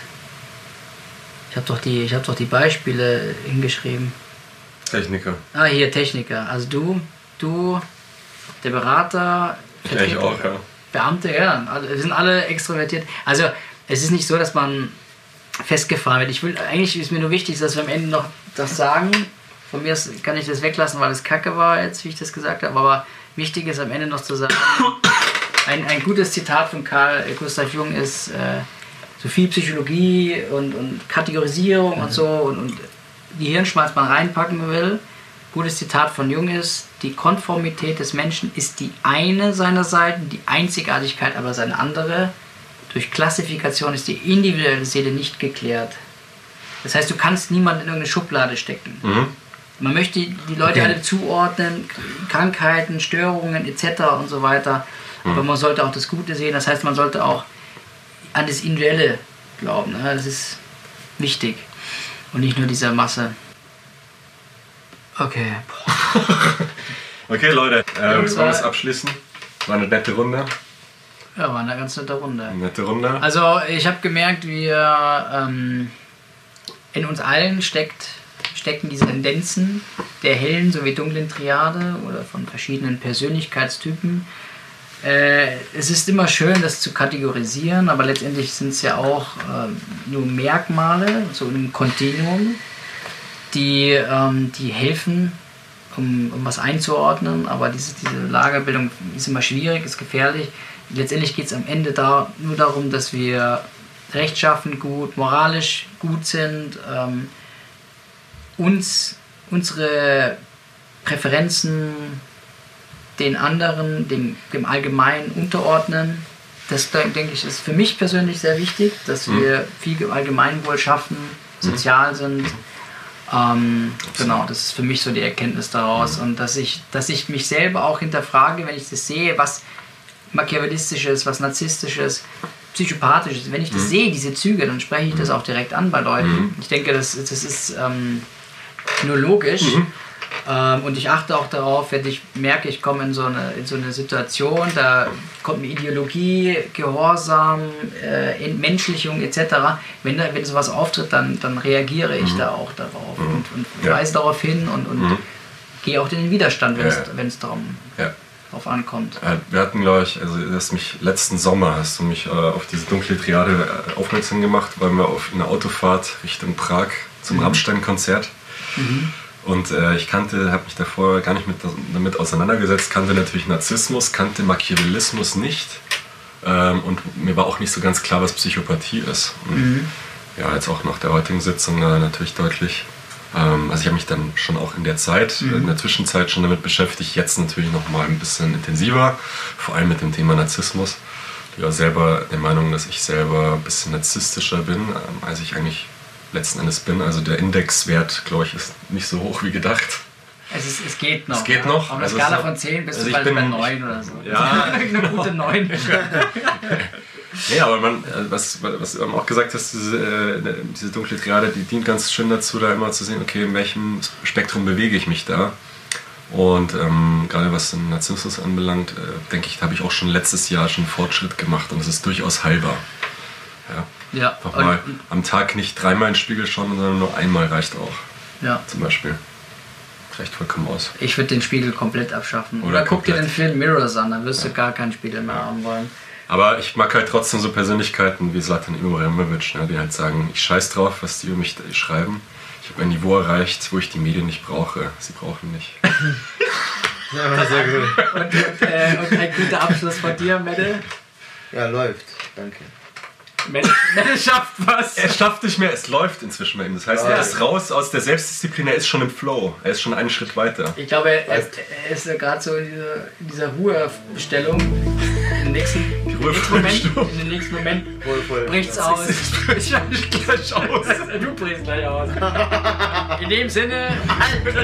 Ich habe doch, die, hab doch die Beispiele hingeschrieben. Techniker. Ah, hier, Techniker. Also du, du, der Berater. Ich eigentlich auch, ja. Beamte, ja. Also, wir sind alle extrovertiert. Also, es ist nicht so, dass man festgefahren wird. Ich will, eigentlich ist mir nur wichtig, dass wir am Ende noch das sagen. Von mir kann ich das weglassen, weil es kacke war, jetzt, wie ich das gesagt habe. Aber wichtig ist am Ende noch zu sagen, ein, ein gutes Zitat von Karl Gustav Jung ist, äh, so viel Psychologie und, und Kategorisierung mhm. und so und, und die Hirnschmalz mal reinpacken will. Gutes Zitat von Jung ist, die Konformität des Menschen ist die eine seiner Seiten, die Einzigartigkeit aber seine andere. Durch Klassifikation ist die individuelle Seele nicht geklärt. Das heißt, du kannst niemanden in irgendeine Schublade stecken. Mhm. Man möchte die Leute okay. alle zuordnen, Krankheiten, Störungen etc. und so weiter. Mhm. Aber man sollte auch das Gute sehen. Das heißt, man sollte auch an das Individuelle glauben. Ne? Das ist wichtig. Und nicht nur dieser Masse. Okay. okay, Leute, äh, wir wollen es abschließen. War eine nette Runde. Ja, war eine ganz nette Runde. Nette Runde. Also ich habe gemerkt, wir ähm, in uns allen steckt, stecken diese Tendenzen der hellen sowie dunklen Triade oder von verschiedenen Persönlichkeitstypen äh, es ist immer schön, das zu kategorisieren, aber letztendlich sind es ja auch äh, nur Merkmale, so in einem Kontinuum, die, ähm, die helfen, um, um was einzuordnen, aber diese, diese Lagerbildung ist immer schwierig, ist gefährlich. Letztendlich geht es am Ende da nur darum, dass wir rechtschaffen gut, moralisch gut sind, ähm, uns unsere Präferenzen den anderen, dem, dem Allgemeinen unterordnen. Das, denke ich, ist für mich persönlich sehr wichtig, dass mhm. wir viel Allgemeinwohl schaffen, mhm. sozial mhm. sind. Ähm, genau, das ist für mich so die Erkenntnis daraus. Mhm. Und dass ich, dass ich mich selber auch hinterfrage, wenn ich das sehe, was machiavellistisches, was narzisstisches, psychopathisches. Wenn ich das mhm. sehe, diese Züge, dann spreche ich das mhm. auch direkt an bei Leuten. Ich denke, das, das ist ähm, nur logisch. Ähm, und ich achte auch darauf, wenn ich merke, ich komme in so eine, in so eine Situation, da kommt eine Ideologie, Gehorsam, äh, Entmenschlichung etc. Wenn, da, wenn sowas auftritt, dann, dann reagiere ich mhm. da auch darauf mhm. und, und ja. weise darauf hin und, und mhm. gehe auch in den Widerstand, wenn ja, es darum ja. Drauf ankommt. wir hatten, glaube ich, also das mich letzten Sommer hast du mich äh, auf diese dunkle Triade äh, aufmerksam gemacht, weil wir auf einer Autofahrt Richtung Prag zum mhm. Rammstein-Konzert. Mhm. Und äh, ich kannte, habe mich davor gar nicht mit, damit auseinandergesetzt, kannte natürlich Narzissmus, kannte Machiavellismus nicht. Ähm, und mir war auch nicht so ganz klar, was Psychopathie ist. Und, mhm. Ja, jetzt auch nach der heutigen Sitzung äh, natürlich deutlich. Ähm, also ich habe mich dann schon auch in der Zeit, mhm. in der Zwischenzeit schon damit beschäftigt, jetzt natürlich noch mal ein bisschen intensiver, vor allem mit dem Thema Narzissmus. ja selber der Meinung, dass ich selber ein bisschen narzisstischer bin, ähm, als ich eigentlich letzten Endes bin. Also der Indexwert, glaube ich, ist nicht so hoch wie gedacht. Es, ist, es geht noch. Es geht ja. noch. Auf einer Also Skala von 10 bist also du ich bald bin- bei 9 oder so. Ja. Eine gute 9. Nee, aber man, äh, was, was du auch gesagt hast, diese, äh, diese dunkle Triade, die dient ganz schön dazu, da immer zu sehen, okay, in welchem Spektrum bewege ich mich da. Und ähm, gerade was den Narzissmus anbelangt, äh, denke ich, habe ich auch schon letztes Jahr schon Fortschritt gemacht und es ist durchaus heilbar. Ja. Ja. Einfach mal am Tag nicht dreimal in den Spiegel schauen, sondern nur einmal reicht auch. ja. Zum Beispiel. Reicht vollkommen aus. Ich würde den Spiegel komplett abschaffen. Oder, Oder guck dir den komplett. Film Mirrors an, dann wirst du gar keinen Spiegel mehr haben wollen. Aber ich mag halt trotzdem so Persönlichkeiten wie Zlatan Ibrahimovic, ne, die halt sagen, ich scheiß drauf, was die über mich schreiben. Ich habe ein Niveau erreicht, wo ich die Medien nicht brauche. Sie brauchen mich. Ja, sehr gut. Und, und, äh, und ein guter Abschluss von dir, Mette. Ja, läuft. Danke. Mette, Mette schafft was. Er schafft nicht mehr, es läuft inzwischen bei ihm. Das heißt, Ja. er ist raus aus der Selbstdisziplin, er ist schon im Flow. Er ist schon einen Schritt weiter. Ich glaube, er, er ist ja gerade so in dieser, in dieser Ruhestellung. Im nächsten, im nächsten Moment, in den nächsten Moment Voll, voll. bricht's aus. Ich gleich aus. Du brichst gleich aus. In dem Sinne,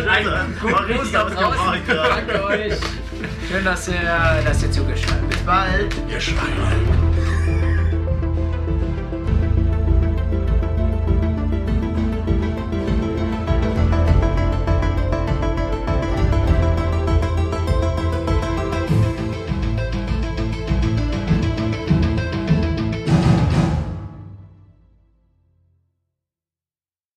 einen guten Gruß nach draußen. Danke euch. Schön, dass ihr, dass ihr zugeschaut habt. Bis bald. Ihr Schweine.